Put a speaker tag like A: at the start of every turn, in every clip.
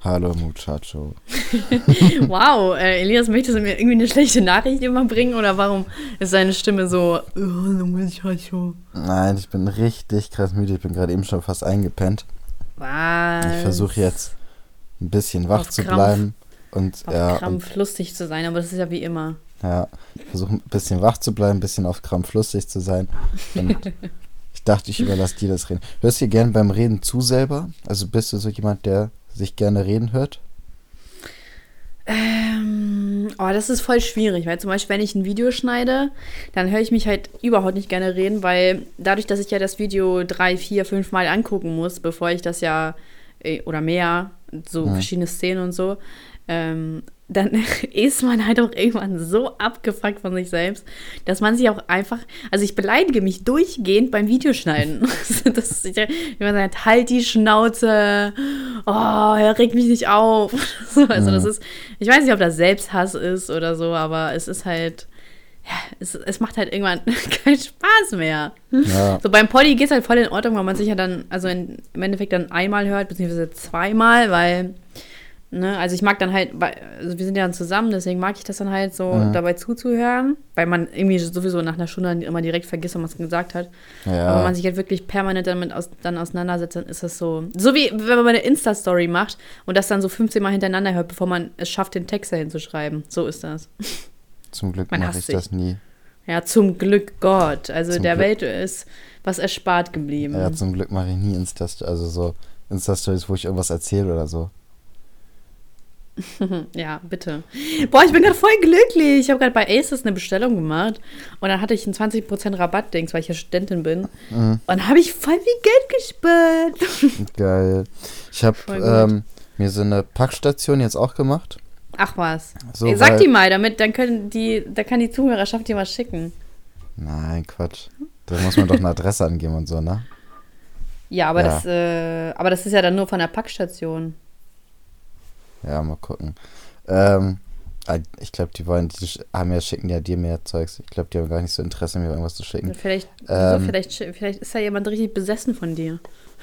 A: Hallo Muchacho.
B: wow, äh, Elias, möchtest du mir irgendwie eine schlechte Nachricht überbringen oder warum ist seine Stimme so, hallo Muchacho?
A: Nein, ich bin richtig krass müde. Ich bin gerade eben schon fast eingepennt.
B: Was?
A: Ich versuche jetzt ein bisschen wach
B: Auf
A: zu
B: Krampf.
A: bleiben. Und
B: Auf
A: ja, und,
B: Krampf lustig zu sein, aber das ist ja wie immer.
A: ja, ich versuche ein bisschen wach zu bleiben, ein bisschen auf Krampf lustig zu sein. Und ich dachte, ich überlasse dir das Reden. Hörst du dir gern beim Reden zu selber? Also bist du so jemand, der sich gerne reden hört?
B: Ähm, oh, das ist voll schwierig, weil zum Beispiel, wenn ich ein Video schneide, dann höre ich mich halt überhaupt nicht gerne reden, weil dadurch, dass ich ja das Video drei, vier, fünf Mal angucken muss, bevor ich das ja, äh, oder mehr, so
A: Ja.
B: verschiedene Szenen und so, ähm, dann ist man halt auch irgendwann so abgefuckt von sich selbst, dass man sich auch einfach, also ich beleidige mich durchgehend beim Videoschneiden. das ist, ich, man sagt, halt die Schnauze, oh, er regt mich nicht auf. So, also das ist, ich weiß nicht, ob das Selbsthass ist oder so, aber es ist halt, ja, es, es macht halt irgendwann keinen Spaß mehr.
A: Ja.
B: So beim Poddy geht es halt voll in Ordnung, weil man sich ja dann, also in, im Endeffekt dann einmal hört, beziehungsweise zweimal, weil, ne, also ich mag dann halt, also wir sind ja dann zusammen, deswegen mag ich das dann halt so
A: Mhm.
B: dabei zuzuhören, weil man irgendwie sowieso nach einer Stunde immer direkt vergisst, was man gesagt hat.
A: Ja.
B: Aber wenn man sich halt wirklich permanent damit aus, dann auseinandersetzt, dann ist das so. So wie wenn man eine Insta-Story macht und das dann so 15 Mal hintereinander hört, bevor man es schafft, den Text dahin zu schreiben. So ist das.
A: Zum Glück mache ich
B: sich.
A: das nie.
B: Ja, zum Glück Gott. Also
A: Zum
B: der
A: Glück.
B: Welt ist was erspart geblieben.
A: Ja, zum Glück mache ich nie Insta, also so Insta-Stories, wo ich irgendwas erzähle oder so.
B: Ja, bitte. Boah, ich bin gerade voll glücklich. Ich habe gerade bei Aces eine Bestellung gemacht und dann hatte ich einen 20% Rabatt-Dings, weil ich ja Studentin bin.
A: Mhm.
B: Und dann habe ich voll viel Geld gespart.
A: Geil. Ich habe ähm, mir so eine Packstation jetzt auch gemacht.
B: Ach was.
A: So,
B: Sag die mal, damit dann können die, da kann die Zuhörerschaft dir was schicken.
A: Nein, Quatsch. Da muss man doch eine Adresse angeben und so, ne?
B: Ja, aber
A: Ja.
B: das, äh, aber das ist ja dann nur von der Packstation.
A: Ja, mal gucken. Ähm, ah, ich glaube, die wollen, die haben ja, schicken ja dir mehr Zeugs. Ich glaube, die haben gar nicht so Interesse, mir irgendwas zu schicken.
B: Vielleicht,
A: Ähm.
B: so, vielleicht, vielleicht ist da jemand richtig besessen von dir.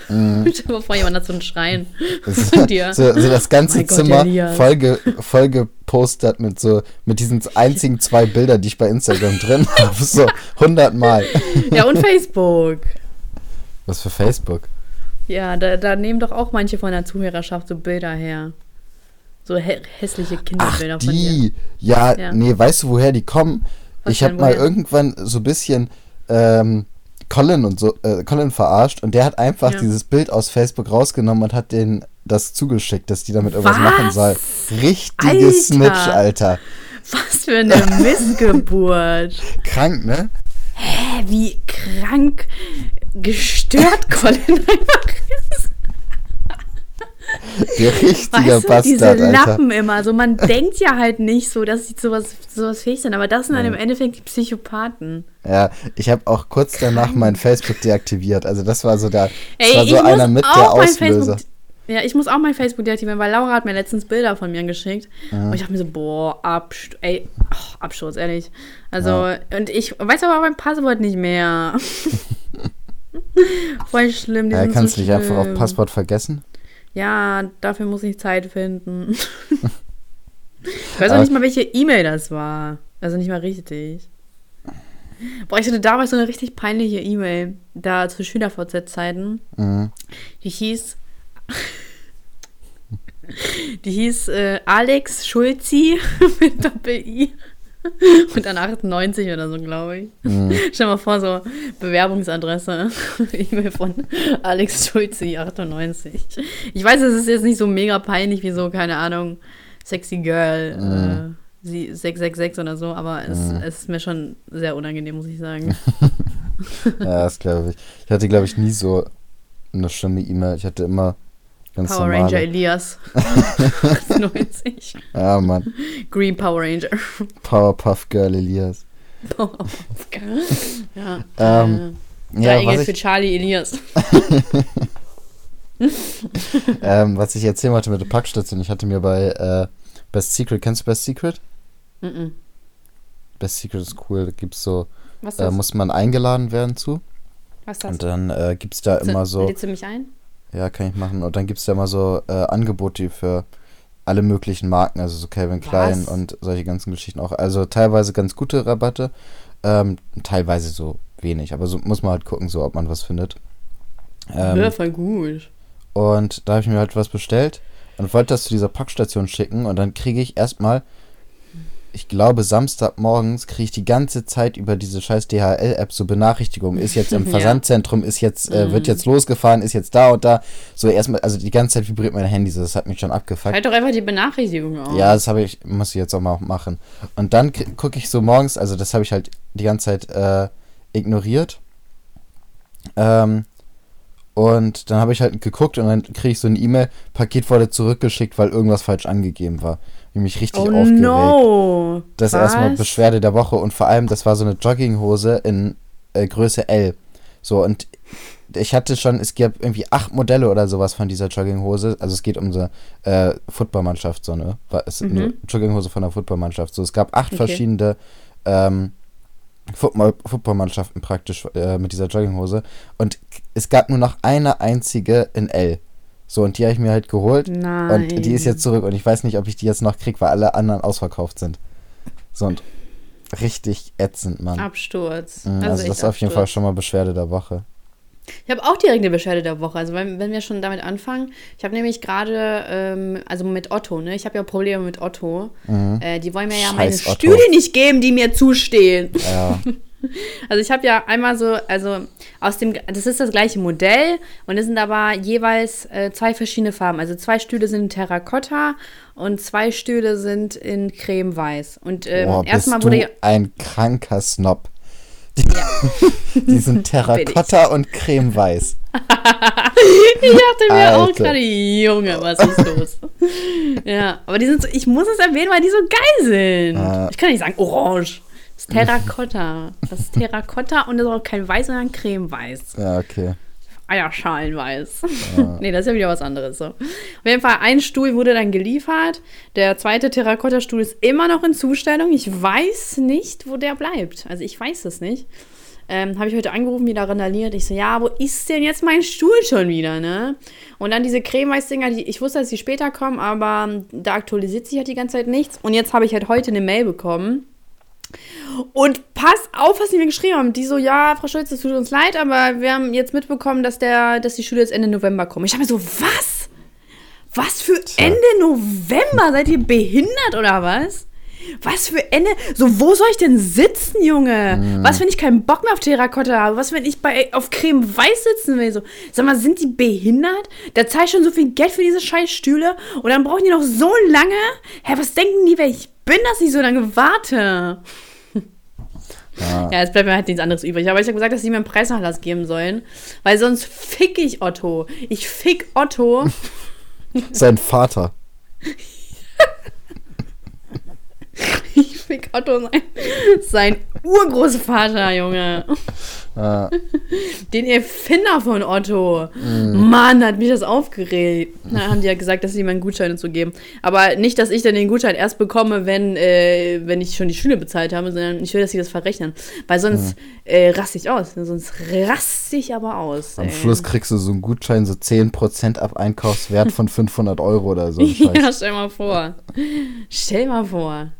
A: Mhm.
B: Stell dir vor, jemand hat so einen Schrein
A: Das-
B: von dir.
A: So, so das ganze
B: Gott,
A: Zimmer
B: Elias.
A: voll, ge, voll gepostert mit so, mit diesen einzigen zwei Bildern, die ich bei Instagram drin habe. So 100 Mal.
B: Ja, und Facebook.
A: Was für Facebook?
B: Ja, da, da nehmen doch auch manche von der Zuhörerschaft so Bilder her. So hä hässliche
A: Ach,
B: Kinderbilder von dir.
A: die. Ja,
B: Ja.
A: nee, weißt du, woher die kommen?
B: Was
A: ich habe mal irgendwann so ein bisschen ähm, Colin und so, äh, Colin verarscht und der hat einfach
B: Ja.
A: dieses Bild aus Facebook rausgenommen und hat denen das zugeschickt, dass die damit irgendwas
B: Was?
A: machen soll. Richtiges
B: Alter.
A: Snitch, Alter.
B: Was für eine Missgeburt.
A: Krank, ne?
B: Hä, wie krank gestört Colin einfach ist.
A: Der richtige
B: Weißt du,
A: Bastard,
B: diese
A: Alter.
B: Lappen immer. So, man denkt ja halt nicht so, dass sie sowas, sowas fähig sind, aber das sind dann
A: Ja.
B: im Endeffekt die Psychopathen.
A: Ja, ich habe auch kurz danach mein Facebook deaktiviert. Also das war so der, das
B: Ey,
A: war so einer mit der Auslöser.
B: Ja, ich muss auch mein Facebook deaktivieren, weil Laura hat mir letztens Bilder von mir geschickt. Und ich dachte mir so, boah, Absturz, ey, ach, Absturz, ehrlich. Also, und ich weiß aber auch mein Passwort nicht mehr. Voll schlimm. Die
A: Ja, kannst
B: so
A: du nicht einfach auf. Passwort vergessen?
B: Ja, dafür muss ich Zeit finden. ich weiß auch nicht mal, welche E-Mail das war. Also nicht mal richtig. Boah, ich hatte damals so eine richtig peinliche E-Mail, da zu SchülerVZ-Zeiten.
A: Mhm.
B: Die hieß. Die hieß äh, Alex Schulzi mit Doppel-I. Und dann 98 oder so, glaube ich.
A: Mhm.
B: Stell mal vor, so Bewerbungsadresse. E-Mail von Alex Schulzi, 98. Ich weiß, es ist jetzt nicht so mega peinlich wie so, keine Ahnung, Sexy Girl,
A: Mhm.
B: äh, sie 666 oder so, aber es, es ist mir schon sehr unangenehm, muss ich sagen.
A: Ja, das glaube ich. Ich hatte, glaube ich, nie so eine schlimme E-Mail. Ich hatte immer ganz
B: Power
A: normale.
B: Ranger Elias. 90.
A: Ja, Mann.
B: Green Power Ranger.
A: Powerpuff Girl Elias.
B: Powerpuff Girl. Ja.
A: Ähm,
B: äh,
A: Ja,
B: Engel
A: was
B: für Charlie Elias.
A: ähm, was ich erzählen wollte mit der Packstation, ich hatte mir bei äh, Best Secret, kennst du Best Secret?
B: Mhm.
A: Best Secret ist cool, da gibt's so,
B: Was ist
A: äh, muss man eingeladen werden zu.
B: Was ist das?
A: Und dann äh, gibt's da immer so,
B: Lädst du mich ein?
A: Ja, kann ich machen. Und dann gibt es ja immer so äh, Angebote für alle möglichen Marken, also so Calvin Klein
B: Was?
A: und solche ganzen Geschichten auch. Also teilweise ganz gute Rabatte, ähm, teilweise so wenig. Aber so muss man halt gucken, so ob man was findet. Ähm,
B: ja, voll gut.
A: Und da habe ich mir halt was bestellt und wollte das zu dieser Packstation schicken und dann kriege ich erstmal, ich glaube Samstagmorgens kriege ich die ganze Zeit über diese scheiß DHL-App so Benachrichtigungen, ist jetzt im. Versandzentrum, ist jetzt, äh, wird
B: Mhm.
A: jetzt losgefahren, ist jetzt da und da. So erstmal, also die ganze Zeit vibriert mein Handy, so das hat mich schon abgefuckt.
B: Halt doch einfach die Benachrichtigung auf.
A: Ja, das habe ich, muss ich jetzt auch mal machen. Und dann gucke ich so morgens, also das habe ich halt die ganze Zeit äh, ignoriert. Ähm, und dann habe ich halt geguckt und dann kriege ich so eine E-Mail, Paket wurde zurückgeschickt, weil irgendwas falsch angegeben war. Ich mich richtig
B: Oh
A: aufgeregt.
B: no.
A: Das ist
B: Was?
A: erstmal Beschwerde der Woche und vor allem, das war so eine Jogginghose in äh, Größe L. So, und ich hatte schon, es gab irgendwie acht Modelle oder sowas von dieser Jogginghose. Also es geht um so äh, Footballmannschaft, so ne? War- Es
B: Mhm.
A: eine Jogginghose von der Footballmannschaft. So, es gab acht
B: Okay.
A: verschiedene ähm, Footballmannschaften praktisch äh, mit dieser Jogginghose. Und es gab nur noch eine einzige in L. So, und die habe ich mir halt geholt.
B: Nein.
A: Und die ist jetzt zurück und ich weiß nicht, ob ich die jetzt noch kriege, weil alle anderen ausverkauft sind. So und richtig ätzend, Mann.
B: Absturz.
A: Mhm, also
B: echt
A: das ist auf jeden Fall schon mal Beschwerde der Woche.
B: Ich habe auch direkt eine Beschwerde der Woche. Also wenn, wenn wir schon damit anfangen. Ich habe nämlich gerade, ähm, also mit Otto, ne? Ich habe ja Probleme mit Otto. Äh, die wollen mir ja meine
A: Mhm. Scheiß Otto.
B: Stühle nicht geben, die mir zustehen.
A: Ja,
B: Also ich habe ja einmal so, also aus dem, das ist das gleiche Modell und es sind aber jeweils äh, zwei verschiedene Farben. Also zwei Stühle sind in Terrakotta und zwei Stühle sind in Creme-Weiß. Und ähm, erstmal wurde ja,
A: ein kranker Snob. Die, die sind Terrakotta und cremeweiß.
B: ich dachte mir auch
A: Alter.
B: gerade, Junge, was ist los? ja, aber die sind so, ich muss es erwähnen, weil die so geil sind.
A: Ja.
B: Ich kann nicht sagen orange. Das ist Terrakotta. Das ist Terrakotta und das ist auch kein Weiß, sondern Creme-Weiß.
A: Ja, okay.
B: Eierschalenweiß. nee, das ist ja wieder was anderes. So. Auf jeden Fall, ein Stuhl wurde dann geliefert. Der zweite Terrakotta-Stuhl ist immer noch in Zustellung. Ich weiß nicht, wo der bleibt. Also ich weiß es nicht. Ähm, habe ich heute angerufen, wieder randaliert. Ich so, ja, wo ist denn jetzt mein Stuhl schon wieder, ne? Und dann diese Cremeweiß-Dinger, die, ich wusste, dass die später kommen, aber da aktualisiert sich halt die ganze Zeit nichts. Und jetzt habe ich halt heute eine Mail bekommen. Und pass auf, was die mir geschrieben haben. Die so, ja, Frau Schulz, es tut uns leid, aber wir haben jetzt mitbekommen, dass, der, dass die Schüler jetzt Ende November kommen. Ich habe mir so, was? Was für Ende November? Seid ihr behindert oder was? Was für Ende? So, wo soll ich denn sitzen, Junge? Was, wenn ich keinen Bock mehr auf Terrakotta habe? Was, wenn ich bei, auf Creme Weiß sitzen will? So, sag mal, sind die behindert? Da zahle ich schon so viel Geld für diese scheiß Stühle und dann brauchen die noch so lange? Hä, was denken die, wer ich bin, dass ich so lange warte?
A: Ja.
B: Ja, jetzt bleibt mir halt nichts anderes übrig. Aber ich habe gesagt, dass sie mir einen Preisnachlass geben sollen, weil sonst fick ich Otto. Ich fick Otto.
A: Sein Vater.
B: Ich fick Otto sein, sein Urgroßvater, Junge.
A: Ja,
B: Den Erfinder von Otto. Mann, hat mich das aufgeregt. Da haben die ja gesagt, dass sie mir einen Gutschein und so geben. Aber nicht, dass ich dann den Gutschein erst bekomme, wenn, äh, wenn ich schon die Schüler bezahlt habe, sondern ich will, dass sie das verrechnen. Weil sonst äh, raste ich aus. Sonst raste ich aber aus.
A: am
B: ey.
A: Schluss kriegst du so einen Gutschein, so 10% ab Einkaufswert von 500 Euro oder so.
B: Ja, stell mal vor. Stell mal vor.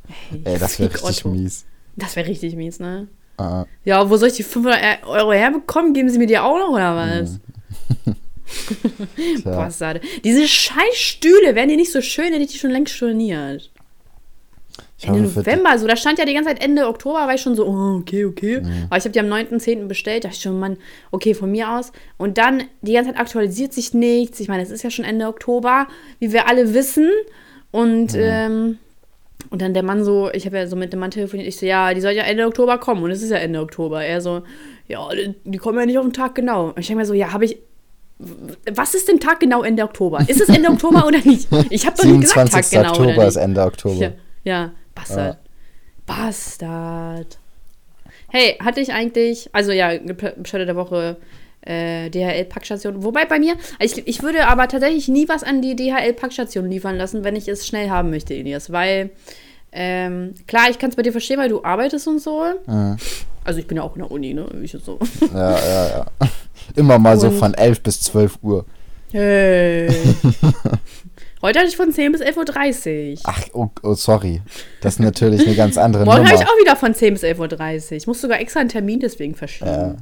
A: Ey, das wäre richtig
B: Otto.
A: mies.
B: Das wäre richtig mies, ne?
A: Ah,
B: Ja, wo soll ich die 500 Euro herbekommen? Geben sie mir die auch noch oder was? Bastarde. Diese scheiß Stühle, wären die nicht so schön, hätte ich die schon längst storniert.
A: Ich
B: Ende November, also da stand ja die ganze Zeit Ende Oktober, war ich schon so, oh, okay, okay.
A: Mhm.
B: Aber ich habe die am 9.10. bestellt, dachte ich schon, Mann, okay, von mir aus. Und dann, die ganze Zeit aktualisiert sich nichts. Ich meine, es ist ja schon Ende Oktober, wie wir alle wissen. Und,
A: Mhm.
B: ähm, und dann der Mann so, ich habe ja so mit dem Mann telefoniert, ich so, ja, die soll ja Ende Oktober kommen. Und es ist ja Ende Oktober. Er so, ja, die, kommen ja nicht auf den Tag genau. Und ich denke mir so, ja, habe ich, was ist denn Tag genau Ende Oktober? Ist es Ende Oktober oder nicht? Ich habe doch nicht gesagt Tag
A: 27.
B: genau oder
A: Oktober
B: nicht.
A: ist Ende Oktober.
B: Ja, ja Bastard. Bastard. Hey, hatte ich eigentlich, also ja, Bescheid der Woche, äh, DHL-Packstation. Wobei bei mir, ich, ich würde aber tatsächlich nie was an die DHL-Packstation liefern lassen, wenn ich es schnell haben möchte, Elias. Weil, ähm, klar, ich kann es bei dir verstehen, weil du arbeitest und so.
A: Mhm.
B: Also ich bin ja auch in der Uni, ne? Ich so.
A: Ja, ja, ja. Immer mal so
B: Und-
A: von 11 bis 12 Uhr.
B: Hey. Heute hatte ich von 10 bis 11.30 Uhr.
A: Ach, oh, oh, sorry. Das ist natürlich eine ganz andere
B: Morgen
A: Nummer.
B: habe ich auch wieder von 10 bis 11.30 Uhr. Ich muss sogar extra einen Termin deswegen verschieben.
A: Ja.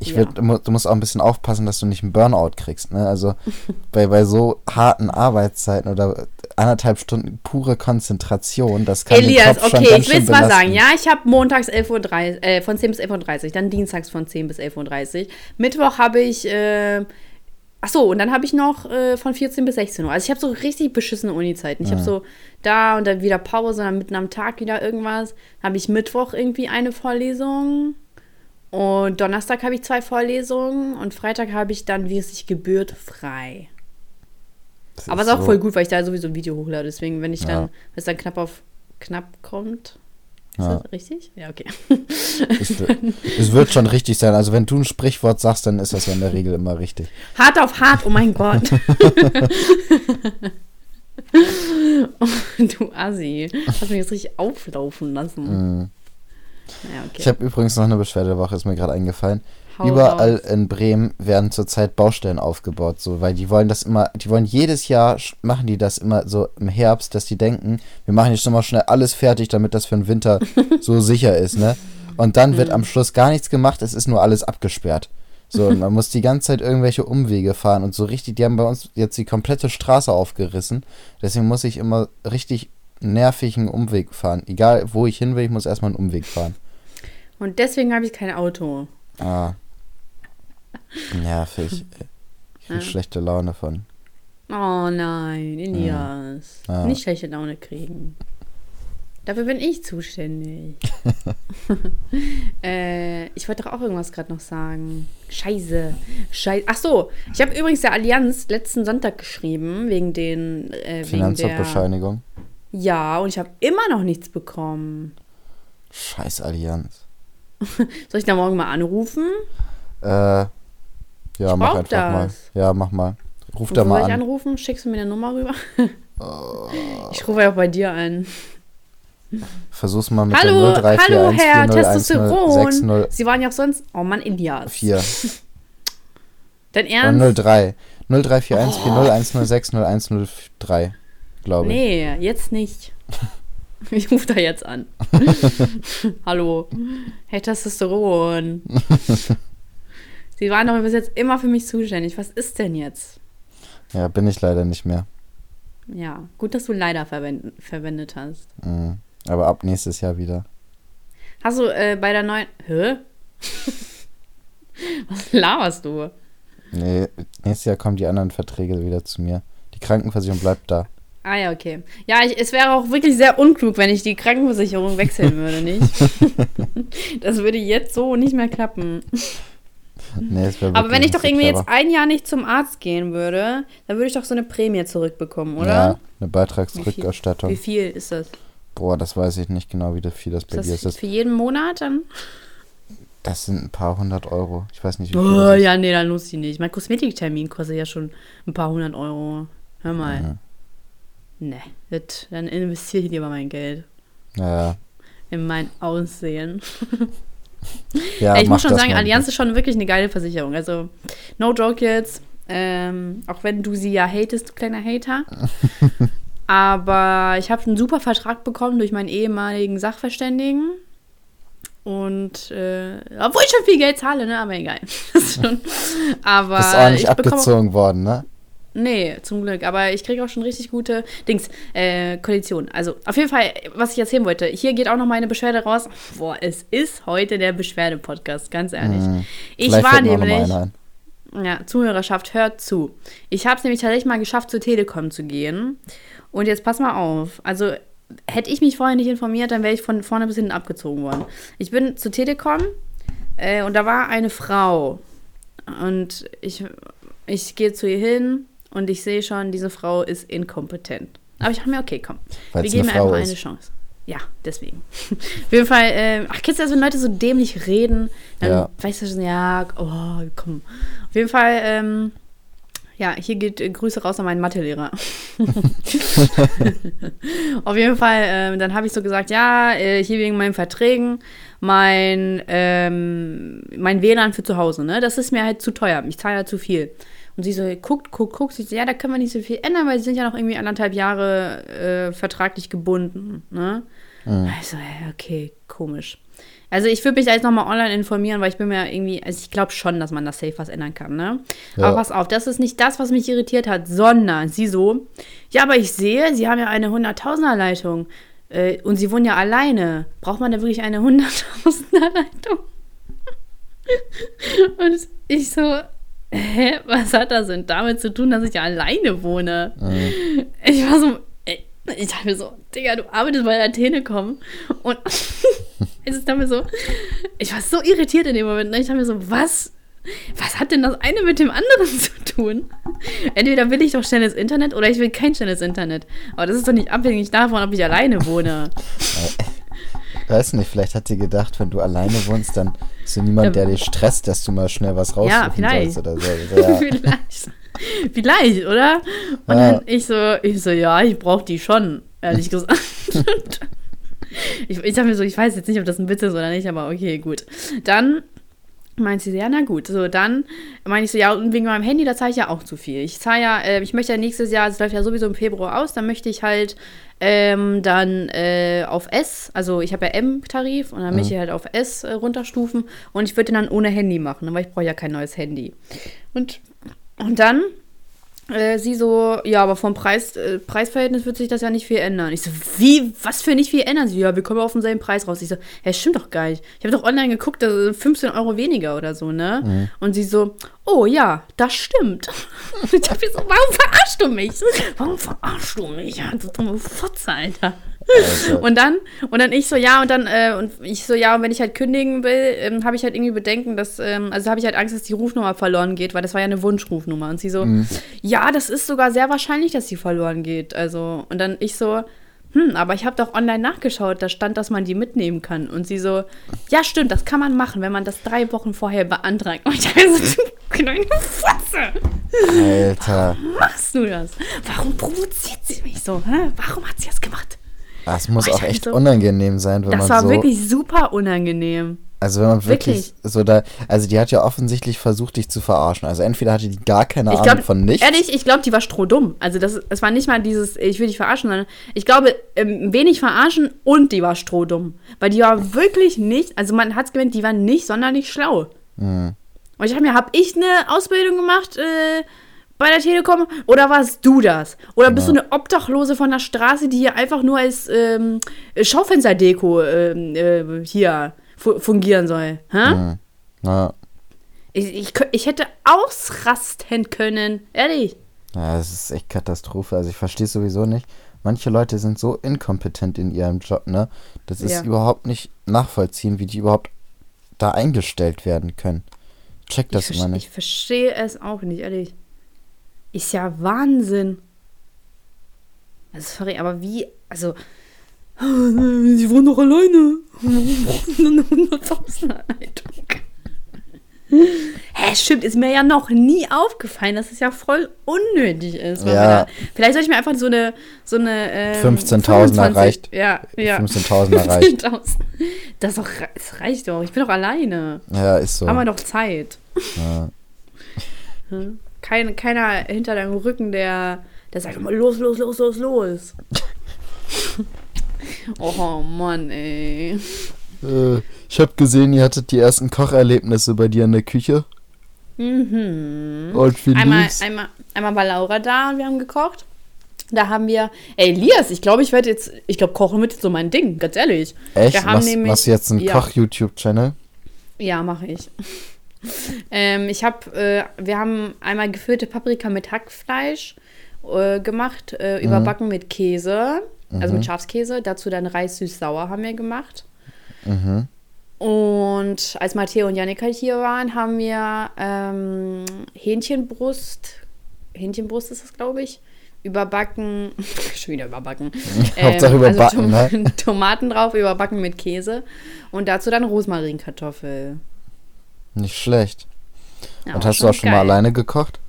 A: Ich
B: Ja.
A: du mu- du musst auch ein bisschen aufpassen, dass du nicht einen Burnout kriegst. Ne? Also bei, bei so harten Arbeitszeiten oder anderthalb Stunden pure Konzentration, das kann den
B: Elias,
A: Kopf schon
B: okay, ich will es mal sagen. Ja, ich habe montags 11.30 Uhr, äh, von 10 bis 11.30 Uhr, dann dienstags von 10 bis 11.30 Uhr. Mittwoch habe ich, äh, ach so, und dann habe ich noch äh, von 14 bis 16 Uhr. Also ich habe so richtig beschissene Uni-Zeiten. Ich habe so da und dann wieder Pause, dann mitten am Tag wieder irgendwas. Dann habe ich Mittwoch irgendwie eine Vorlesung. Und Donnerstag habe ich zwei Vorlesungen und Freitag habe ich dann, wie es sich gebührt, frei.
A: Das
B: Aber
A: ist
B: ist auch
A: so-
B: voll gut, weil ich da sowieso ein Video hochlade. Deswegen, wenn ich dann,
A: Ja.
B: wenn es dann knapp auf knapp kommt. Ist
A: Ja.
B: das richtig? Ja, okay.
A: Es, es wird schon richtig sein. Also wenn du ein Sprichwort sagst, dann ist das ja in der Regel immer richtig.
B: Hart auf hart, oh mein Gott. oh, du Assi. Hast mich jetzt richtig auflaufen lassen.
A: Mhm.
B: Ja, okay.
A: Ich habe übrigens noch eine Beschwerdewoche, ist mir gerade eingefallen.
B: Hau
A: Überall
B: raus.
A: in Bremen werden zurzeit Baustellen aufgebaut, so, weil die wollen das immer, die wollen jedes Jahr machen die das immer so im Herbst, dass die denken, wir machen jetzt schon mal schnell alles fertig, damit das für den Winter so sicher ist, ne? Und dann wird am Schluss gar nichts gemacht, es ist nur alles abgesperrt. So, und man muss die ganze Zeit irgendwelche Umwege fahren und so richtig, die haben bei uns jetzt die komplette Straße aufgerissen. Deswegen muss ich immer richtig nervigen Umweg fahren. Egal, wo ich hin will, ich muss erstmal einen Umweg fahren.
B: Und deswegen habe ich kein Auto.
A: Ah. Nervig. Ich krieg
B: Ja.
A: schlechte Laune von.
B: Oh nein, Elias.
A: Ja.
B: Nicht schlechte Laune kriegen. Dafür bin ich zuständig. äh, ich wollte doch auch irgendwas gerade noch sagen. Scheiße. Scheiße. Ach so, ich habe übrigens der Allianz letzten Sonntag geschrieben, wegen den. Äh,
A: Finanzbescheinigung.
B: Ja, und ich habe immer noch nichts bekommen.
A: Scheiß Allianz.
B: Soll ich da morgen mal anrufen?
A: Äh, ja, mach
B: brauch
A: einfach mal.
B: das.
A: Ja, mach mal. Ruf
B: Und
A: da mal
B: soll ich
A: an.
B: anrufen? Schickst du mir eine Nummer rüber?
A: Oh.
B: Ich rufe ja auch bei dir an.
A: Versuch's mal mit
B: Hallo,
A: der 0341
B: hallo, Herr
A: 4010
B: Testosteron.
A: 60
B: Sie waren ja auch sonst. Oh Mann, Elias.
A: 4
B: Dein Ernst?
A: 03. 0341 4010 103, glaube ich.
B: Nee, jetzt nicht. Ich rufe da jetzt an. Hallo, Herr Testosteron. Sie waren doch bis jetzt immer für mich zuständig. Was ist denn jetzt?
A: Ja, bin ich leider nicht mehr.
B: Ja, gut, dass du leider verwend verwendet hast.
A: Mhm. Aber ab nächstes Jahr wieder.
B: Hast du äh, bei der neuen. Hä? Was laberst du?
A: Nee, nächstes Jahr kommen die anderen Verträge wieder zu mir. Die Krankenversicherung bleibt da.
B: Ah ja, okay. Ja, ich, es wäre auch wirklich sehr unklug, wenn ich die Krankenversicherung wechseln würde, nicht? das würde jetzt so nicht mehr klappen.
A: Nee, es wär
B: Aber wenn ich doch irgendwie
A: clever.
B: jetzt ein Jahr nicht zum Arzt gehen würde, dann würde ich doch so eine Prämie zurückbekommen, oder?
A: Ja, eine
B: Wie
A: Beitragsrückerstattung.
B: viel ist das?
A: Boah, das weiß ich nicht genau, wie viel das bei
B: Ist
A: dir ist.
B: das
A: Das,
B: für jeden Monat dann?
A: das sind ein paar hundert Euro. Ich weiß nicht, wie viel.
B: Oh,
A: das ist.
B: ja, nee, dann lohnt sich nicht. Mein Kosmetiktermin kostet ja schon ein paar hundert Euro. Hör mal.
A: Mhm.
B: Nee, das, dann investiere ich lieber mein Geld
A: Ja,
B: in mein Aussehen.
A: ja,
B: ich muss schon sagen. Allianz ist schon wirklich eine geile Versicherung. Also, no joke jetzt. Ähm, auch wenn du sie ja hatest, du kleiner Hater. Aber ich habe einen super Vertrag bekommen durch meinen ehemaligen Sachverständigen. Und äh, obwohl ich schon viel Geld zahle, ne? Aber egal. Das ist schon, aber
A: Bist auch nicht abgezogen worden, ne?
B: Nee, zum Glück. Aber ich kriege auch schon richtig gute Dings, äh, Konditionen. Also auf jeden Fall, was ich erzählen wollte, hier geht auch noch meine Beschwerde raus. Boah, es ist heute der Beschwerde-Podcast, ganz ehrlich.
A: Mhm.
B: Ich war nämlich, ja, Zuhörerschaft, hört zu. Ich habe es nämlich tatsächlich mal geschafft, zur Telekom zu gehen. Und jetzt pass mal auf. Also hätte ich mich vorher nicht informiert, dann wäre ich von vorne bis hinten abgezogen worden. Ich bin zur Telekom äh, und da war eine Frau. Und ich, ich gehe zu ihr hin und ich sehe schon, diese Frau ist inkompetent. Aber ich dachte mir, okay, komm,
A: Weil's
B: wir geben einfach eine Chance. Ja, deswegen. Auf jeden Fall, äh, ach, kennst du das, wenn Leute so dämlich reden? Dann
A: Ja.
B: weißt du schon, ja, oh, komm. Auf jeden Fall, ähm, ja, hier geht äh, Grüße raus an meinen Mathelehrer. Auf jeden Fall, ähm, dann habe ich so gesagt, ja, äh, hier wegen meinen Verträgen, mein, ähm, mein WLAN für zu Hause, ne? Das ist mir halt zu teuer. Ich zahle ja zu viel. Und sie so, guckt, guckt, guckt. Sie so, ja, da können wir nicht so viel ändern, weil sie sind ja noch irgendwie anderthalb Jahre äh, vertraglich gebunden. Ne? Mhm. Also, okay, komisch. Also ich würde mich da jetzt nochmal online informieren, weil ich bin mir irgendwie, also ich glaube schon, dass man das safe was ändern kann, ne? Ja. Aber pass auf, das ist nicht das, was mich irritiert hat, sondern sie so, ja, aber ich sehe, sie haben ja eine 100.000er Leitung äh, und sie wohnen ja alleine. Braucht man da wirklich eine 100.000er Leitung? und ich so, hä, was hat das denn damit zu tun, dass ich ja alleine wohne? Mhm. Ich war so, ich dachte mir so, Digga, du arbeitest bei der Telekom. Und es ist dann mir so, ich war so irritiert in dem Moment. Ne? Ich dachte mir so, was? Was hat denn das eine mit dem anderen zu tun? Entweder will ich doch schnelles Internet oder ich will kein schnelles Internet. Aber das ist doch nicht abhängig davon, ob ich alleine wohne.
A: Weiß nicht, vielleicht hat sie gedacht, wenn du alleine wohnst, dann ist so niemand, der dich stresst, dass du mal schnell was raussuchen ja, vielleicht. sollst oder so. Ja.
B: vielleicht. Vielleicht, oder? Und ja. dann ich so, ich so, ja, ich brauche die schon, ehrlich gesagt. ich, ich sag mir so, ich weiß jetzt nicht, ob das ein Witz ist oder nicht, aber okay, gut. Dann meint sie, ja, na gut. So, dann meine ich so, ja, und wegen meinem Handy, da zahle ich ja auch zu viel. Ich zahle ja, äh, ich möchte ja nächstes Jahr, es läuft ja sowieso im Februar aus, dann möchte ich halt ähm, dann äh, auf S, also ich habe ja M-Tarif und dann möchte ich halt auf S äh, runterstufen und ich würde den dann ohne Handy machen, weil ich brauche ja kein neues Handy. Und und dann äh, sie so, ja, aber vom Preis, äh, Preisverhältnis wird sich das ja nicht viel ändern. Ich so, wie, was für nicht viel ändern? Sie, ja, wir kommen auf denselben Preis raus. Ich so, ja, stimmt doch gar nicht. Ich habe doch online geguckt, das sind 15 Euro weniger oder so, ne? Mhm. Und sie so, oh ja, das stimmt. Ich hab so, warum verarschst du mich? Warum verarschst du mich? Ja, du dumme Fotze, Alter. Also. Und dann, und dann ich so, ja, und dann, äh, und ich so, ja, und wenn ich halt kündigen will, ähm, habe ich halt irgendwie Bedenken, dass, ähm, also habe ich halt Angst, dass die Rufnummer verloren geht, weil das war ja eine Wunschrufnummer. Und sie so, mhm. ja, das ist sogar sehr wahrscheinlich, dass sie verloren geht. Also, und dann ich so, hm, aber ich habe doch online nachgeschaut, da stand, dass man die mitnehmen kann. Und sie so, ja, stimmt, das kann man machen, wenn man das drei Wochen vorher beantragt. Und ich dachte so, du kleine Fotze. Alter. Warum machst du das? Warum provoziert sie mich so? Hä? Warum hat sie das gemacht?
A: Das ah, muss oh, auch echt so, unangenehm sein, wenn man so. Das war
B: wirklich super unangenehm.
A: Also wenn man wirklich, wirklich, so da, also die hat ja offensichtlich versucht, dich zu verarschen. Also entweder hatte die gar keine ich Ahnung glaub, von nichts.
B: Ehrlich, ich glaube, die war strohdumm. Also das, es war nicht mal dieses, ich will dich verarschen, sondern ich glaube, ähm, wenig verarschen und die war strohdumm. Weil die war wirklich nicht, also man hat es gemerkt, die war nicht sonderlich schlau. Mhm. Und ich habe mir, habe ich eine Ausbildung gemacht, äh, bei der Telekom oder warst du das? Oder bist ja. du eine Obdachlose von der Straße, die hier einfach nur als ähm, Schaufensterdeko ähm, äh, hier fungieren soll? Hä? Mhm. Ja. Ich, ich, ich hätte ausrasten können, ehrlich.
A: Ja, das ist echt Katastrophe. Also ich verstehe es sowieso nicht. Manche Leute sind so inkompetent in ihrem Job, ne? Das ist ja. überhaupt nicht nachvollziehen, wie die überhaupt da eingestellt werden können. Check das
B: ich
A: immer nicht.
B: Ich verstehe es auch nicht, ehrlich. Ist ja Wahnsinn. Also, sorry, aber wie, also, sie wohnen doch alleine. Eine 100.000 Leitung. Hä, stimmt, ist mir ja noch nie aufgefallen, dass es ja voll unnötig ist.
A: Ja.
B: Da, vielleicht sollte ich mir einfach so eine, so eine
A: ähm, 15.000 reicht.
B: Ja, ja.
A: 15.000 reicht.
B: Das, doch, das reicht doch. Ich bin doch alleine.
A: Ja, ist so.
B: Haben wir doch Zeit. Ja. Hm? Kein, keiner hinter deinem Rücken, der, der sagt immer los, los, los, los, los. oh Mann, ey.
A: Äh, ich habe gesehen, ihr hattet die ersten Kocherlebnisse bei dir in der Küche.
B: Mhm.
A: Und wie
B: einmal, einmal, einmal war Laura da und wir haben gekocht. Da haben wir, ey, Elias, ich glaube, ich werde jetzt, ich glaube, Kochen wird jetzt so mein Ding, ganz ehrlich.
A: Echt? Wir haben was, nämlich, was jetzt ein ja. Koch-YouTube-Channel?
B: Ja, mache ich ähm, ich habe, äh, wir haben einmal gefüllte Paprika mit Hackfleisch äh, gemacht, äh, überbacken mhm. mit Käse, also mit mhm. Schafskäse. Dazu dann Reis süß-sauer haben wir gemacht.
A: Mhm.
B: Und als Matteo und Janik halt hier waren, haben wir ähm, Hähnchenbrust, Hähnchenbrust ist das, glaube ich, überbacken, schon wieder überbacken.
A: Hauptsache ähm, überbacken,
B: also Tom ne? Tomaten drauf, überbacken mit Käse und dazu dann Rosmarinkartoffel.
A: Nicht schlecht. Ja, Und hast du auch schon geil. mal alleine gekocht?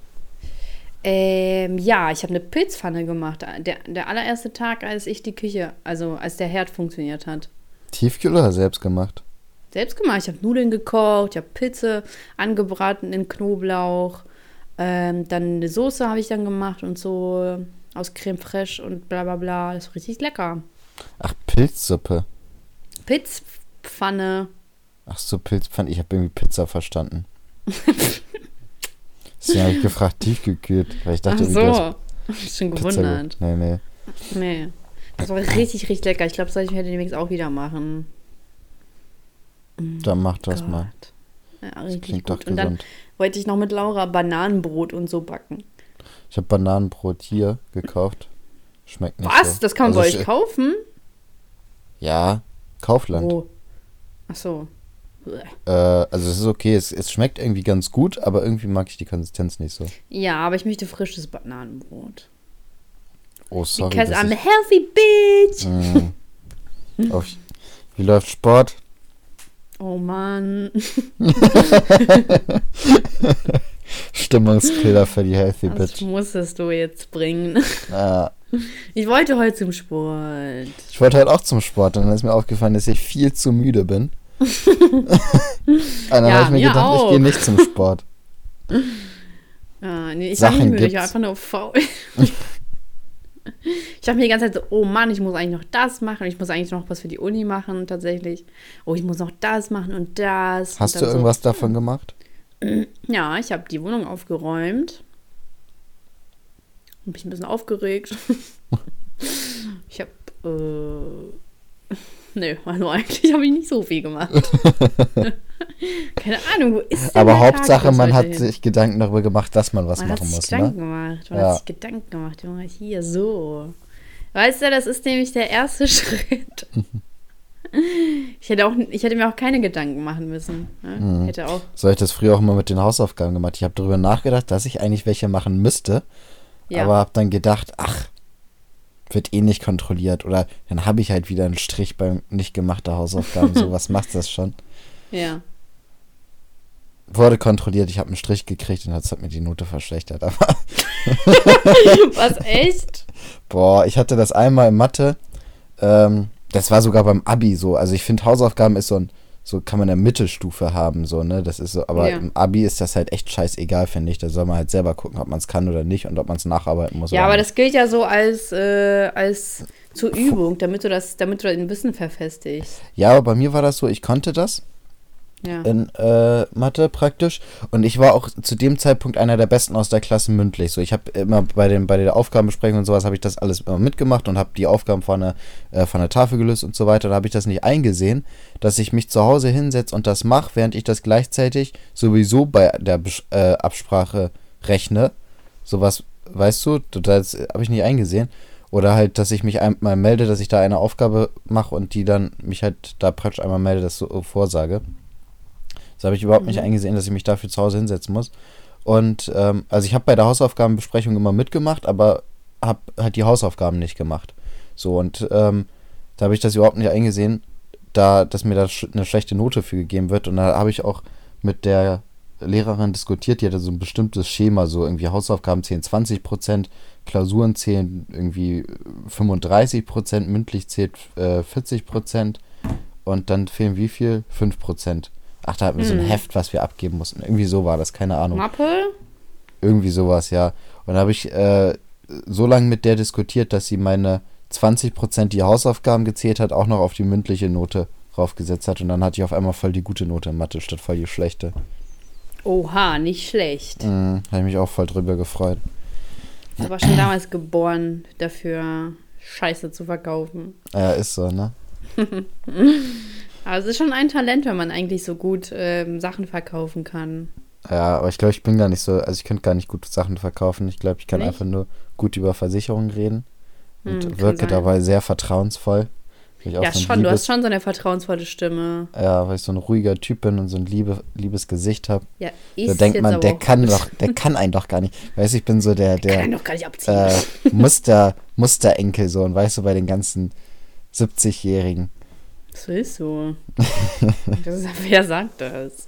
B: Ähm, ja, ich habe eine Pilzpfanne gemacht. Der, der allererste Tag, als ich die Küche, also als der Herd funktioniert hat.
A: Tiefkühl oder selbst gemacht?
B: Selbst gemacht. Ich habe Nudeln gekocht, ich habe Pilze angebraten in Knoblauch. Ähm, dann eine Soße habe ich dann gemacht und so aus Creme fraiche und bla bla bla. Das ist richtig lecker.
A: Ach, Pilzsuppe.
B: Pilzpfanne.
A: Ach so, Pilzpfanne. Ich habe irgendwie Pizza verstanden. Deswegen habe ich gefragt, tiefgekühlt. Weil ich dachte,
B: Ach so.
A: hast
B: Ich schon
A: Pizza
B: gewundert.
A: ge- Nee, nee.
B: Nee. Das war richtig, richtig lecker. Ich glaube, das sollte ich mir demnächst auch wieder machen.
A: Dann mach das
B: Gott.
A: mal.
B: Ja,
A: Das
B: richtig
A: klingt
B: gut.
A: doch
B: Und dann wollte ich noch mit Laura Bananenbrot und so backen.
A: Ich habe Bananenbrot hier gekauft. Schmeckt nicht
B: Was?
A: so.
B: Das kann man
A: Also
B: bei euch kaufen?
A: Ja, Kaufland.
B: Wo? Ach so.
A: Äh, also es ist okay, es, es schmeckt irgendwie ganz gut, aber irgendwie mag ich die Konsistenz nicht so.
B: Ja, aber ich möchte frisches Bananenbrot.
A: Oh, sorry.
B: Because I'm a healthy bitch.
A: Mm. Auf, wie läuft Sport?
B: Oh Mann.
A: Stimmungskiller für die Healthy
B: Das
A: Bitch.
B: musstest du jetzt bringen.
A: Ja.
B: Ich wollte heute zum Sport.
A: Ich wollte heute auch zum Sport und dann ist mir aufgefallen, dass ich viel zu müde bin. dann
B: Ja,
A: habe ich mir
B: mir
A: gedacht,
B: auch.
A: ich gehe nicht zum Sport.
B: Ah, nee, ich war
A: Sachen
B: nicht müde, ich war einfach nur faul. ich dachte mir die ganze Zeit so, oh Mann, ich muss eigentlich noch das machen. Ich muss eigentlich noch was für die Uni machen, tatsächlich. Oh, ich muss noch das machen und das.
A: Hast
B: und
A: du irgendwas davon gemacht?
B: So, ja, ich habe die Wohnung aufgeräumt. Hab mich ein bisschen aufgeregt. ich habe, äh, nö, also eigentlich habe ich nicht so viel gemacht. Keine Ahnung, wo ist denn
A: Aber Hauptsache, man hat
B: hin?
A: sich Gedanken darüber gemacht, dass man was
B: Man hat
A: machen
B: sich
A: muss.
B: Gedanken
A: Ne?
B: gemacht. Man
A: Ja.
B: hat sich Gedanken gemacht. Junge, hier so. Weißt du, das ist nämlich der erste Schritt. Ich hätte, auch, ich hätte mir auch keine Gedanken machen müssen. Ne?
A: Mhm.
B: Hätte auch.
A: So habe ich das früher auch immer mit den Hausaufgaben gemacht. Ich habe darüber nachgedacht, dass ich eigentlich welche machen müsste,
B: Ja.
A: aber habe dann gedacht, ach, wird eh nicht kontrolliert. Oder dann habe ich halt wieder einen Strich beim nicht gemachter Hausaufgaben. so, was macht das schon?
B: ja.
A: Wurde kontrolliert, ich habe einen Strich gekriegt und das hat mir die Note verschlechtert. Aber
B: Was, echt?
A: Boah, ich hatte das einmal in Mathe. Ähm, das war sogar beim Abi so. Also ich finde, Hausaufgaben ist so ein, so kann man eine Mittelstufe haben, so, ne? Das ist so, aber
B: Ja.
A: im Abi ist das halt echt scheißegal, finde ich. Da soll man halt selber gucken, ob man es kann oder nicht und ob man es nacharbeiten muss.
B: Ja, aber
A: nicht.
B: das gilt ja so als, äh, als zur Übung, damit du das, damit du dein Wissen verfestigst.
A: Ja, aber bei mir war das so, ich konnte das
B: Ja.
A: in äh, Mathe praktisch und ich war auch zu dem Zeitpunkt einer der Besten aus der Klasse mündlich. So, ich habe immer bei den bei der Aufgabenbesprechung und sowas habe ich das alles immer mitgemacht und habe die Aufgaben von der äh, von der Tafel gelöst und so weiter. Da habe ich das nicht eingesehen, dass ich mich zu Hause hinsetze und das mache, während ich das gleichzeitig sowieso bei der Besch äh, Absprache rechne. Sowas, weißt du, das habe ich nicht eingesehen. Oder halt, dass ich mich einmal melde, dass ich da eine Aufgabe mache und die dann mich halt da praktisch einmal melde, das so vorsage. Das habe ich überhaupt nicht eingesehen, dass ich mich dafür zu Hause hinsetzen muss. Und ähm, also ich habe bei der Hausaufgabenbesprechung immer mitgemacht, aber habe halt die Hausaufgaben nicht gemacht. So und ähm, da habe ich das überhaupt nicht eingesehen, da dass mir da eine schlechte Note für gegeben wird. Und da habe ich auch mit der Lehrerin diskutiert, die hatte so ein bestimmtes Schema, so irgendwie Hausaufgaben zählen 20 Prozent, Klausuren zählen irgendwie 35 Prozent, mündlich zählt äh, 40 Prozent und dann fehlen wie viel? 5 Prozent. Ach, da hatten wir so ein
B: Hm.
A: Heft, was wir abgeben mussten. Irgendwie so war das, keine Ahnung.
B: Mappe?
A: Irgendwie sowas, ja. Und da habe ich äh, so lange mit der diskutiert, dass sie meine 20%, die Hausaufgaben gezählt hat, auch noch auf die mündliche Note raufgesetzt hat. Und dann hatte ich auf einmal voll die gute Note in Mathe statt voll die schlechte.
B: Oha, nicht schlecht.
A: Mhm, habe ich mich auch voll drüber gefreut.
B: Ich war schon damals geboren, dafür Scheiße zu verkaufen.
A: Ja, ist so, ne?
B: Aber es ist schon ein Talent, wenn man eigentlich so gut ähm, Sachen verkaufen kann.
A: Ja, aber ich glaube, ich bin gar nicht so, also ich könnte gar nicht gut Sachen verkaufen. Ich glaube, ich kann
B: Nicht?
A: einfach nur gut über Versicherungen reden und
B: Hm, kann
A: wirke
B: sein.
A: dabei sehr vertrauensvoll.
B: Ja,
A: so
B: schon, du hast
A: liebes-
B: schon so eine vertrauensvolle Stimme.
A: Ja, weil ich so ein ruhiger Typ bin und so ein liebe, liebes Gesicht habe.
B: Ja,
A: Da
B: ist
A: denkt
B: jetzt
A: man, der kann
B: gut.
A: doch, der kann einen doch gar nicht. Weißt du, ich bin so der,
B: Kann
A: der
B: einen doch gar nicht abziehen.
A: äh, Muster, Musterenkel so und weißt du, bei den ganzen 70-Jährigen.
B: So ist so. das ist, wer sagt das?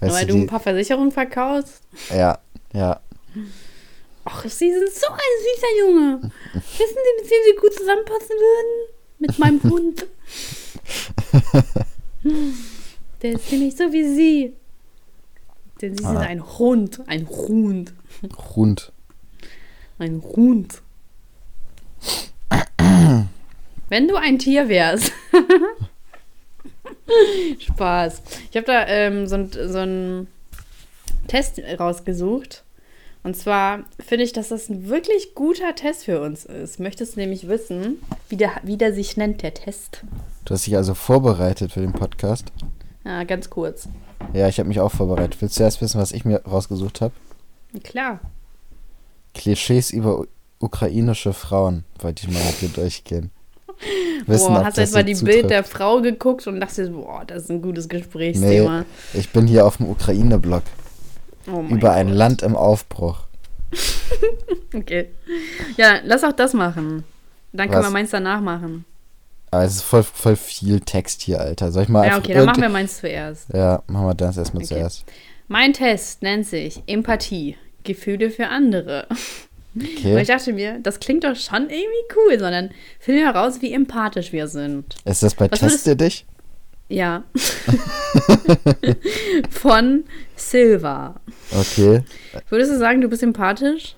B: Nur
A: Weißt
B: weil
A: du,
B: du ein
A: die,
B: paar Versicherungen verkaufst?
A: ja, ja.
B: Ach, Sie sind so ein süßer Junge. Wissen Sie, mit wem Sie gut zusammenpassen würden? Mit meinem Hund. Der ist nämlich so wie Sie. Denn sie
A: Ah.
B: sind ein Hund. Ein Hund.
A: Hund.
B: Ein Hund. Wenn du ein Tier wärst. Spaß. Ich habe da ähm, so, so einen Test rausgesucht. Und zwar finde ich, dass das ein wirklich guter Test für uns ist. Möchtest du nämlich wissen, wie der, wie der sich nennt, der Test?
A: Du hast dich also vorbereitet für den Podcast.
B: Ja, ganz kurz.
A: Ja, ich habe mich auch vorbereitet. Willst du erst wissen, was ich mir rausgesucht habe?
B: Klar.
A: Klischees über ukrainische Frauen, wollte ich mal mit dir durchgehen. Wissen,
B: boah, hast du mal die
A: zutrifft.
B: Bild der Frau geguckt und dachtest, boah, das ist ein gutes
A: Nee,
B: Gesprächsthema.
A: ich bin hier auf dem Ukraine-Blog.
B: Oh
A: Über ein
B: Gott.
A: Land im Aufbruch.
B: Okay. Ja, lass auch das machen. Dann können
A: Was?
B: wir meins danach machen.
A: Aber es ist voll, voll viel Text hier, Alter. Soll ich mal
B: Ja, okay, dann machen wir meins zuerst.
A: Ja, machen wir das erstmal
B: Okay.
A: zuerst.
B: Mein Test nennt sich Empathie. Gefühle für andere. Und ich
A: Okay.
B: dachte mir, das klingt doch schon irgendwie cool, sondern finden wir heraus, wie empathisch wir sind.
A: Ist das bei
B: Was würdest-
A: Teste dich?
B: Ja. Von Silva.
A: Okay.
B: Würdest du sagen, du bist empathisch?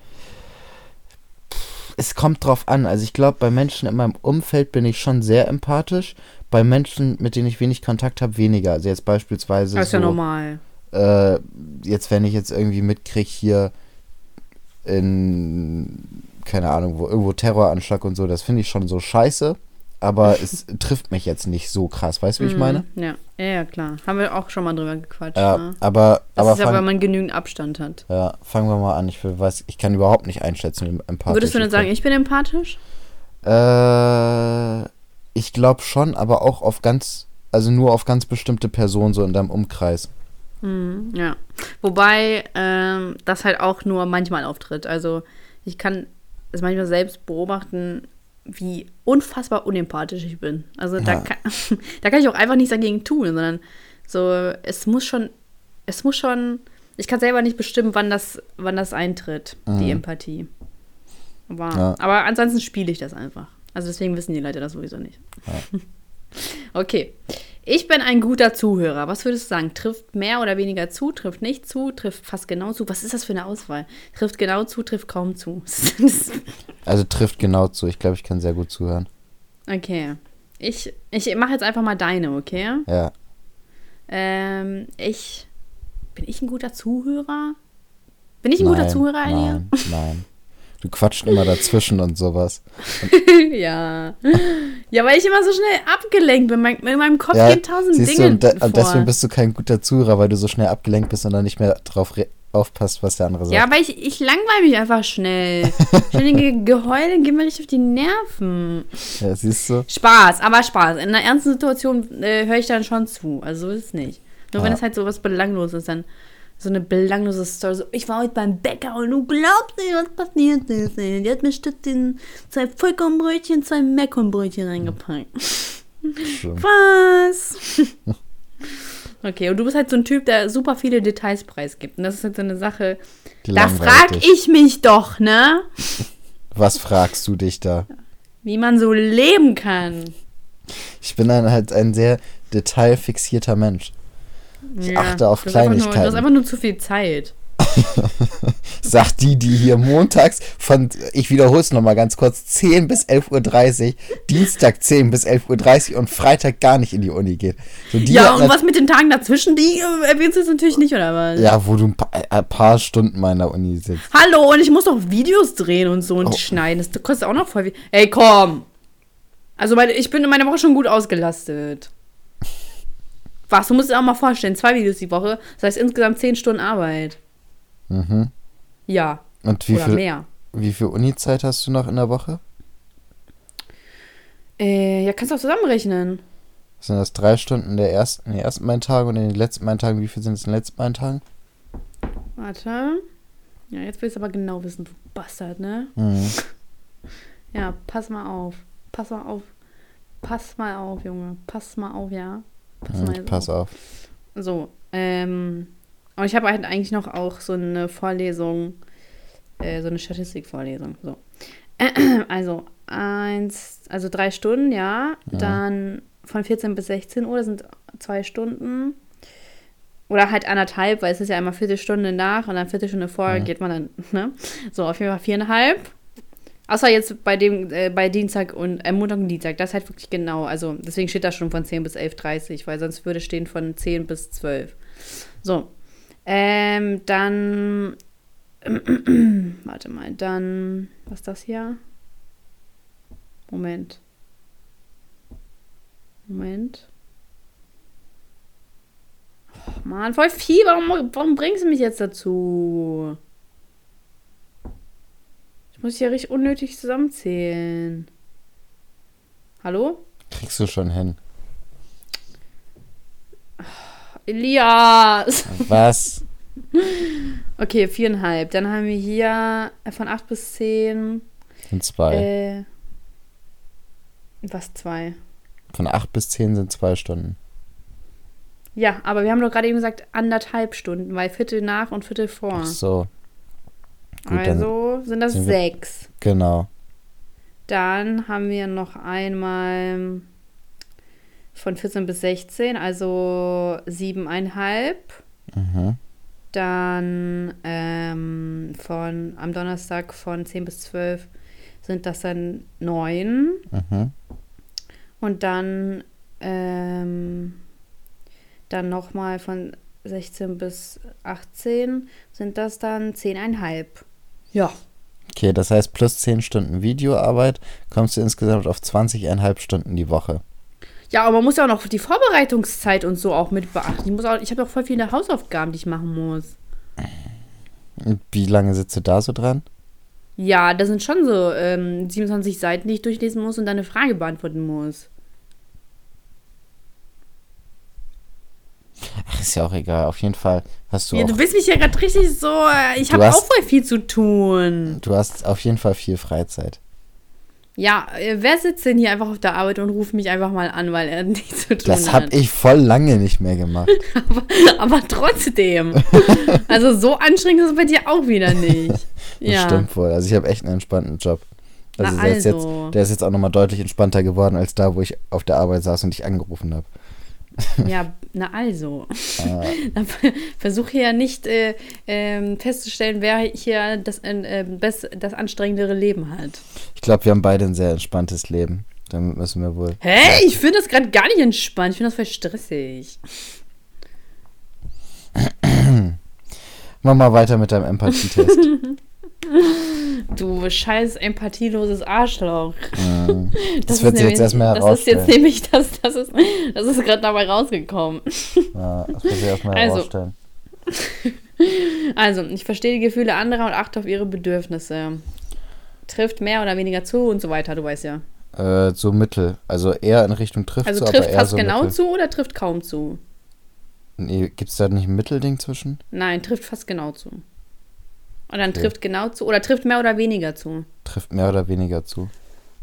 A: Es kommt drauf an. Also ich glaube, bei Menschen in meinem Umfeld bin ich schon sehr empathisch. Bei Menschen, mit denen ich wenig Kontakt habe, weniger. Also jetzt beispielsweise
B: Das ist
A: so,
B: ja normal.
A: äh, jetzt wenn ich jetzt irgendwie mitkriege hier in, keine Ahnung, wo irgendwo Terroranschlag und so, das finde ich schon so scheiße. Aber es trifft mich jetzt nicht so krass. Weißt du, wie ich
B: Mhm,
A: meine?
B: Ja. ja, ja, klar. Haben wir auch schon mal drüber gequatscht.
A: Ja,
B: ne?
A: aber,
B: Das
A: aber
B: ist ja, weil man genügend Abstand hat.
A: ja, fangen wir mal an. Ich weiß, ich kann überhaupt nicht einschätzen, wie empathisch
B: Würdest du denn sagen, ich bin empathisch?
A: Äh, ich glaube schon, aber auch auf ganz, also nur auf ganz bestimmte Personen so in deinem Umkreis.
B: Mhm, ja. Wobei ähm, das halt auch nur manchmal auftritt. Also ich kann es manchmal selbst beobachten, wie unfassbar unempathisch ich bin. Also da,
A: Ja.
B: kann, da kann ich auch einfach nichts dagegen tun, sondern so, es muss schon, es muss schon, ich kann selber nicht bestimmen, wann das, wann das eintritt, die
A: Mhm.
B: Empathie. Aber,
A: Ja.
B: aber ansonsten spiele ich das einfach. Also deswegen wissen die Leute das sowieso nicht. Okay. Ich bin ein guter Zuhörer. Was würdest du sagen? Trifft mehr oder weniger zu? Trifft nicht zu? Trifft fast genau zu? Was ist das für eine Auswahl? Trifft genau zu? Trifft kaum zu?
A: Also trifft genau zu. Ich glaube, ich kann sehr gut zuhören.
B: okay. Ich, ich mache jetzt einfach mal deine, okay?
A: Ja.
B: Ähm, ich. Bin ich ein guter Zuhörer? Bin ich ein guter
A: Nein,
B: Zuhörer, Alia?
A: Nein, nein. Du quatscht immer dazwischen und sowas.
B: ja. Ja, weil ich immer so schnell abgelenkt bin. In meinem Kopf
A: Ja,
B: gehen tausend Dinge
A: du, und, de
B: vor.
A: und deswegen bist du kein guter Zuhörer, weil du so schnell abgelenkt bist und dann nicht mehr drauf aufpasst, was der andere sagt.
B: Ja, aber ich, ich langweile mich einfach schnell. Ständige Geheule gehen mir richtig auf die Nerven.
A: Ja, siehst du?
B: Spaß, aber Spaß. In einer ernsten Situation äh, höre ich dann schon zu. Also so ist es nicht. Nur wenn
A: Ja.
B: es halt so was Belangloses ist, dann so eine belanglose Story. So, ich war heute beim Bäcker und du glaubst nicht, was passiert ist. Ey. Die hat mir statt den zwei Vollkornbrötchen zwei Meckkornbrötchen reingepackt. Was? okay, und du bist halt so ein Typ, der super viele Details preisgibt. Und das ist halt so eine Sache.
A: Die
B: Da frag
A: dich.
B: ich mich doch, ne?
A: Was fragst du dich da?
B: Wie man so leben kann.
A: Ich bin dann halt ein sehr detailfixierter Mensch. Ich achte auf
B: einfach Nur, du
A: Kleinigkeiten.
B: hast einfach nur zu viel Zeit.
A: Sagt die, die hier montags von, ich wiederhole es nochmal ganz kurz, 10 bis 11.30 Uhr, Dienstag 10 bis 11.30 Uhr und Freitag gar nicht in die Uni geht. So, die
B: ja, und was mit den Tagen dazwischen, die äh, erwähnst du jetzt natürlich nicht, oder was?
A: Ja, wo du ein paar, ein paar Stunden mal in der Uni sitzt.
B: Hallo, und ich muss doch Videos drehen und so und
A: Oh.
B: schneiden. Das kostet auch noch voll viel. Ey, komm! Also, meine, ich bin in meiner Woche schon gut ausgelastet. Was? Du musst dir auch mal vorstellen, zwei Videos die Woche, das heißt insgesamt zehn Stunden Arbeit.
A: Mhm.
B: Ja,
A: Und wie
B: oder
A: viel,
B: mehr.
A: wie viel Uni-Zeit hast du noch in der Woche?
B: Äh, ja, kannst du auch zusammenrechnen.
A: Sind das drei Stunden in, der ersten, in den ersten beiden Tagen und in den letzten beiden Tagen? Wie viel sind es in den letzten beiden Tagen?
B: Warte. Ja, jetzt willst du aber genau wissen, du Bastard, ne?
A: Mhm.
B: Ja, pass mal auf. Pass mal auf. Pass mal auf, Junge. Pass mal auf, ja. Pass
A: Mhm,
B: mal
A: pass auf.
B: So, ähm, und ich habe halt eigentlich noch auch so eine Vorlesung, äh, so eine Statistikvorlesung. So. Also, eins, also drei Stunden, ja.
A: Ja.
B: Dann von 14 bis 16 Uhr, das sind zwei Stunden. Oder halt anderthalb, weil es ist ja immer Viertelstunde nach und dann Viertelstunde vorher
A: Mhm.
B: geht man dann, ne? So, auf jeden Fall viereinhalb. Außer jetzt bei dem, äh, bei Dienstag und äh, Montag und Dienstag, das ist halt wirklich genau. Also deswegen steht da schon von 10 bis 11.30 weil sonst würde stehen von 10 bis 12. So. Ähm, dann. warte mal, dann. Was ist das hier? Moment. Moment. Oh, Mann, voll viel. Warum, warum bringst du mich jetzt dazu? Ich muss hier richtig unnötig zusammenzählen. Hallo?
A: Kriegst du schon hin.
B: Elias!
A: Was?
B: Okay, viereinhalb. Dann haben wir hier äh, von 8 bis 10.
A: Sind zwei.
B: Äh, was, zwei?
A: Von acht bis zehn sind zwei Stunden.
B: Ja, aber wir haben doch gerade eben gesagt anderthalb Stunden, weil Viertel nach und Viertel vor.
A: Ach so. Gut,
B: also sind das
A: sind wir-
B: sechs.
A: Genau.
B: Dann haben wir noch einmal von 14 bis 16, also siebeneinhalb.
A: Mhm.
B: Dann ähm, von am Donnerstag von 10 bis 12 sind das dann neun.
A: Mhm.
B: Und dann, ähm, dann nochmal von 16 bis 18 sind das dann 10,5. Ja.
A: Okay, das heißt, plus zehn Stunden Videoarbeit kommst du insgesamt auf 20,5 Stunden die Woche.
B: Ja, aber man muss ja auch noch die Vorbereitungszeit und so auch mit beachten. Ich, muss auch, ich habe auch voll viele Hausaufgaben, die ich machen muss.
A: Und wie lange sitzt du da so dran?
B: Ja, das sind schon so ähm, 27 Seiten, die ich durchlesen muss und dann eine Frage beantworten muss.
A: Ach, ist ja auch egal. Auf jeden Fall hast du
B: Ja, du willst mich ja gerade richtig so. äh, Ich habe auch voll viel zu tun.
A: du hast auf jeden Fall viel Freizeit.
B: Ja, äh, wer sitzt denn hier einfach auf der Arbeit und ruft mich einfach mal an, weil er nichts zu tun
A: Das
B: hat?
A: habe ich voll lange nicht mehr gemacht.
B: Aber trotzdem. also so anstrengend ist es bei dir auch wieder nicht.
A: Das
B: ja.
A: stimmt wohl. Also ich habe echt einen entspannten Job. Also,
B: Na
A: der, ist
B: also.
A: jetzt, der ist jetzt auch nochmal deutlich entspannter geworden als da, wo ich auf der Arbeit saß und dich angerufen habe.
B: Ja, na also.
A: Ah,
B: versuche ja nicht äh, ähm, festzustellen, wer hier das, äh, best, das anstrengendere Leben hat.
A: ich glaube, wir haben beide ein sehr entspanntes Leben. Damit müssen wir wohl.
B: Hä? Ich finde das gerade gar nicht entspannt. Ich finde das voll stressig.
A: Mach mal weiter mit deinem Empathietest.
B: Du scheiß empathieloses Arschloch.
A: Mhm. Das,
B: ist
A: wird sie
B: nämlich-
A: jetzt erstmal
B: Das ist jetzt
A: herausstellen.
B: nämlich, das, das ist, das ist gerade dabei rausgekommen.
A: Ja, das wird sie erstmal
B: Also.
A: herausstellen.
B: Also, ich verstehe die Gefühle anderer und achte auf ihre Bedürfnisse. Trifft mehr oder weniger zu und so weiter, du weißt ja.
A: Äh, so mittel. Also eher in Richtung trifft
B: Also
A: zu,
B: trifft fast
A: so
B: genau
A: mittel.
B: zu oder trifft kaum zu?
A: Nee, Gibt es da nicht ein Mittelding zwischen?
B: Nein, trifft fast genau zu. Und dann
A: Okay.
B: trifft genau zu oder trifft mehr oder weniger zu.
A: Trifft mehr oder weniger zu.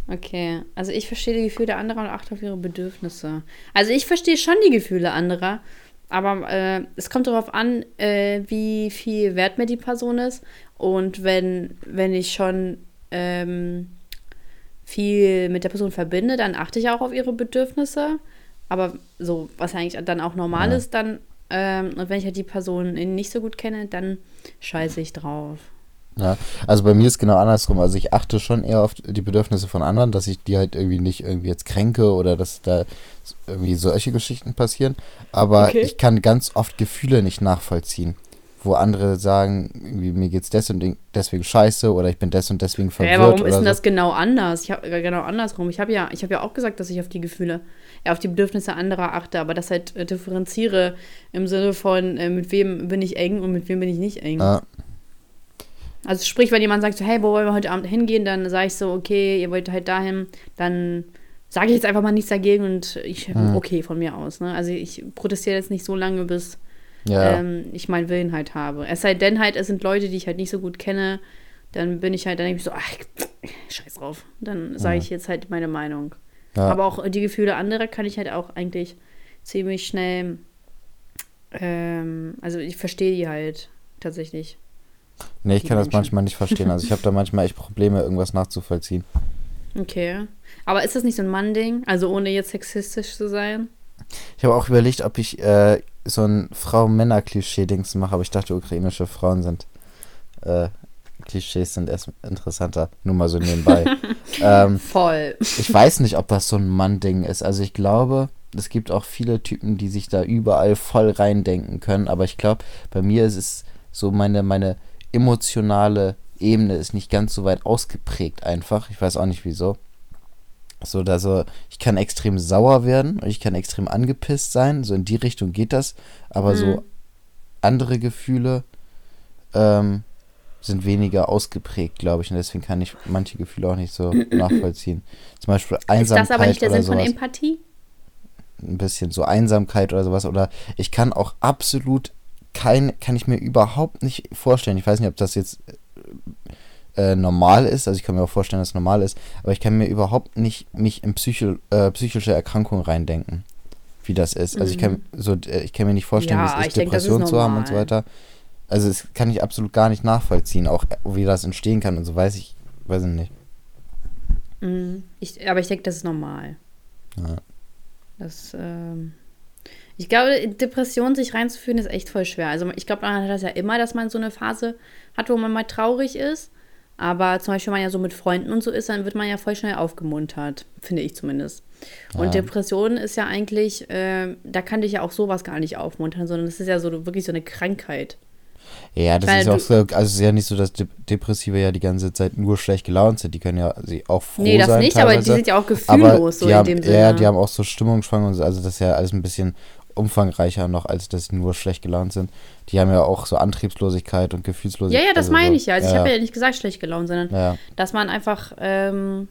B: Okay, also ich verstehe die Gefühle anderer und achte auf ihre Bedürfnisse. Also ich verstehe schon die Gefühle anderer, aber äh, es kommt darauf an, äh, wie viel wert mir die Person ist. Und wenn, wenn ich schon ähm, viel mit der Person verbinde, dann achte ich auch auf ihre Bedürfnisse. Aber so, was eigentlich dann auch normal
A: Ja.
B: ist, dann, ähm, und wenn ich halt die Person nicht so gut kenne, dann scheiße ich drauf.
A: Ja, also bei mir ist genau andersrum. Also ich achte schon eher auf die Bedürfnisse von anderen, dass ich die halt irgendwie nicht irgendwie jetzt kränke oder dass da irgendwie solche Geschichten passieren. Aber
B: Okay.
A: ich kann ganz oft Gefühle nicht nachvollziehen. Wo andere sagen, irgendwie, mir geht's des und deswegen scheiße oder ich bin des und deswegen verwirrt.
B: Ja, warum ist denn
A: so.
B: das genau anders? Ich habe genau andersrum. Ich habe ja, ich habe ja auch gesagt, dass ich auf die Gefühle, ja, auf die Bedürfnisse anderer achte, aber das halt äh, differenziere im Sinne von, äh, mit wem bin ich eng und mit wem bin ich nicht eng.
A: Ja,
B: Also sprich, wenn jemand sagt so, hey, wo wollen wir heute Abend hingehen, dann sage ich so, okay, ihr wollt halt dahin, dann sage ich jetzt einfach mal nichts dagegen und ich
A: Mhm.
B: okay von mir aus. Ne? Also ich protestiere jetzt nicht so lange, bis
A: ja.
B: ähm, ich meinen Willen halt habe. Es sei denn halt, es sind Leute, die ich halt nicht so gut kenne, dann bin ich halt, dann denke ich so, ach, scheiß drauf. Dann sage
A: Ja.
B: ich jetzt halt meine Meinung.
A: Ja.
B: Aber auch die Gefühle anderer kann ich halt auch eigentlich ziemlich schnell, ähm, also ich verstehe die halt tatsächlich.
A: nee, ich kann das
B: Menschen.
A: manchmal nicht verstehen. Also ich habe da manchmal echt Probleme, irgendwas nachzuvollziehen.
B: Okay. Aber ist das nicht so ein Mann-Ding? Also ohne jetzt sexistisch zu sein?
A: Ich habe auch überlegt, ob ich äh, so ein Frau-Männer-Klischee-Dings mache, aber ich dachte, ukrainische Frauen sind äh, Klischees sind erst interessanter. Nur mal so nebenbei. ähm,
B: Voll.
A: ich weiß nicht, ob das so ein Mann-Ding ist. Also ich glaube, es gibt auch viele Typen, die sich da überall voll reindenken können. Aber ich glaube, bei mir ist es so meine, meine emotionale Ebene ist nicht ganz so weit ausgeprägt einfach. Ich weiß auch nicht wieso. So, also ich kann extrem sauer werden und ich kann extrem angepisst sein. So in die Richtung geht das. Aber mhm. so andere Gefühle ähm, sind weniger ausgeprägt, glaube ich. Und deswegen kann ich manche Gefühle auch nicht so nachvollziehen. Zum Beispiel Einsamkeit. Ist das aber nicht der Sinn sowas. von Empathie? Ein bisschen so Einsamkeit oder sowas. Oder ich kann auch absolut kein, kann ich mir überhaupt nicht vorstellen. Ich weiß nicht, ob das jetzt äh, normal ist. Also ich kann mir auch vorstellen, dass es normal ist. Aber ich kann mir überhaupt nicht mich in Psycho, äh, psychische Erkrankungen reindenken, wie das ist. Also ich kann mhm. so, äh, ich kann mir nicht vorstellen, ja, wie es ist, Depressionen zu haben und so weiter. Also das kann ich absolut gar nicht nachvollziehen, auch wie das entstehen kann und so weiß ich, weiß ich nicht.
B: Mhm. Ich, aber ich denke, das ist normal. Ja. Das, ähm, ich glaube, Depressionen sich reinzuführen ist echt voll schwer. Also ich glaube, man hat das ja immer, dass man so eine Phase hat, wo man mal traurig ist. Aber zum Beispiel, wenn man ja so mit Freunden und so ist, dann wird man ja voll schnell aufgemuntert, finde ich zumindest. Und ja. Depression ist ja eigentlich, äh, da kann dich ja auch sowas gar nicht aufmuntern, sondern das ist ja so wirklich so eine Krankheit.
A: Ja, das Weil ist auch so, also es ist ja nicht so, dass Depressive ja die ganze Zeit nur schlecht gelaunt sind. Die können ja sie auch froh sein. Nee, das sein, nicht, teilweise. aber die sind ja auch gefühllos, so haben, in dem Sinne. Ja, die haben auch so Stimmungsschwankungen, also das ist ja alles ein bisschen umfangreicher noch, als dass sie nur schlecht gelaunt sind. Die haben ja auch so Antriebslosigkeit und Gefühlslosigkeit.
B: Ja, ja, das also meine ich ja. Also ja. ich habe ja nicht gesagt schlecht gelaunt, sondern ja. dass man einfach ähm,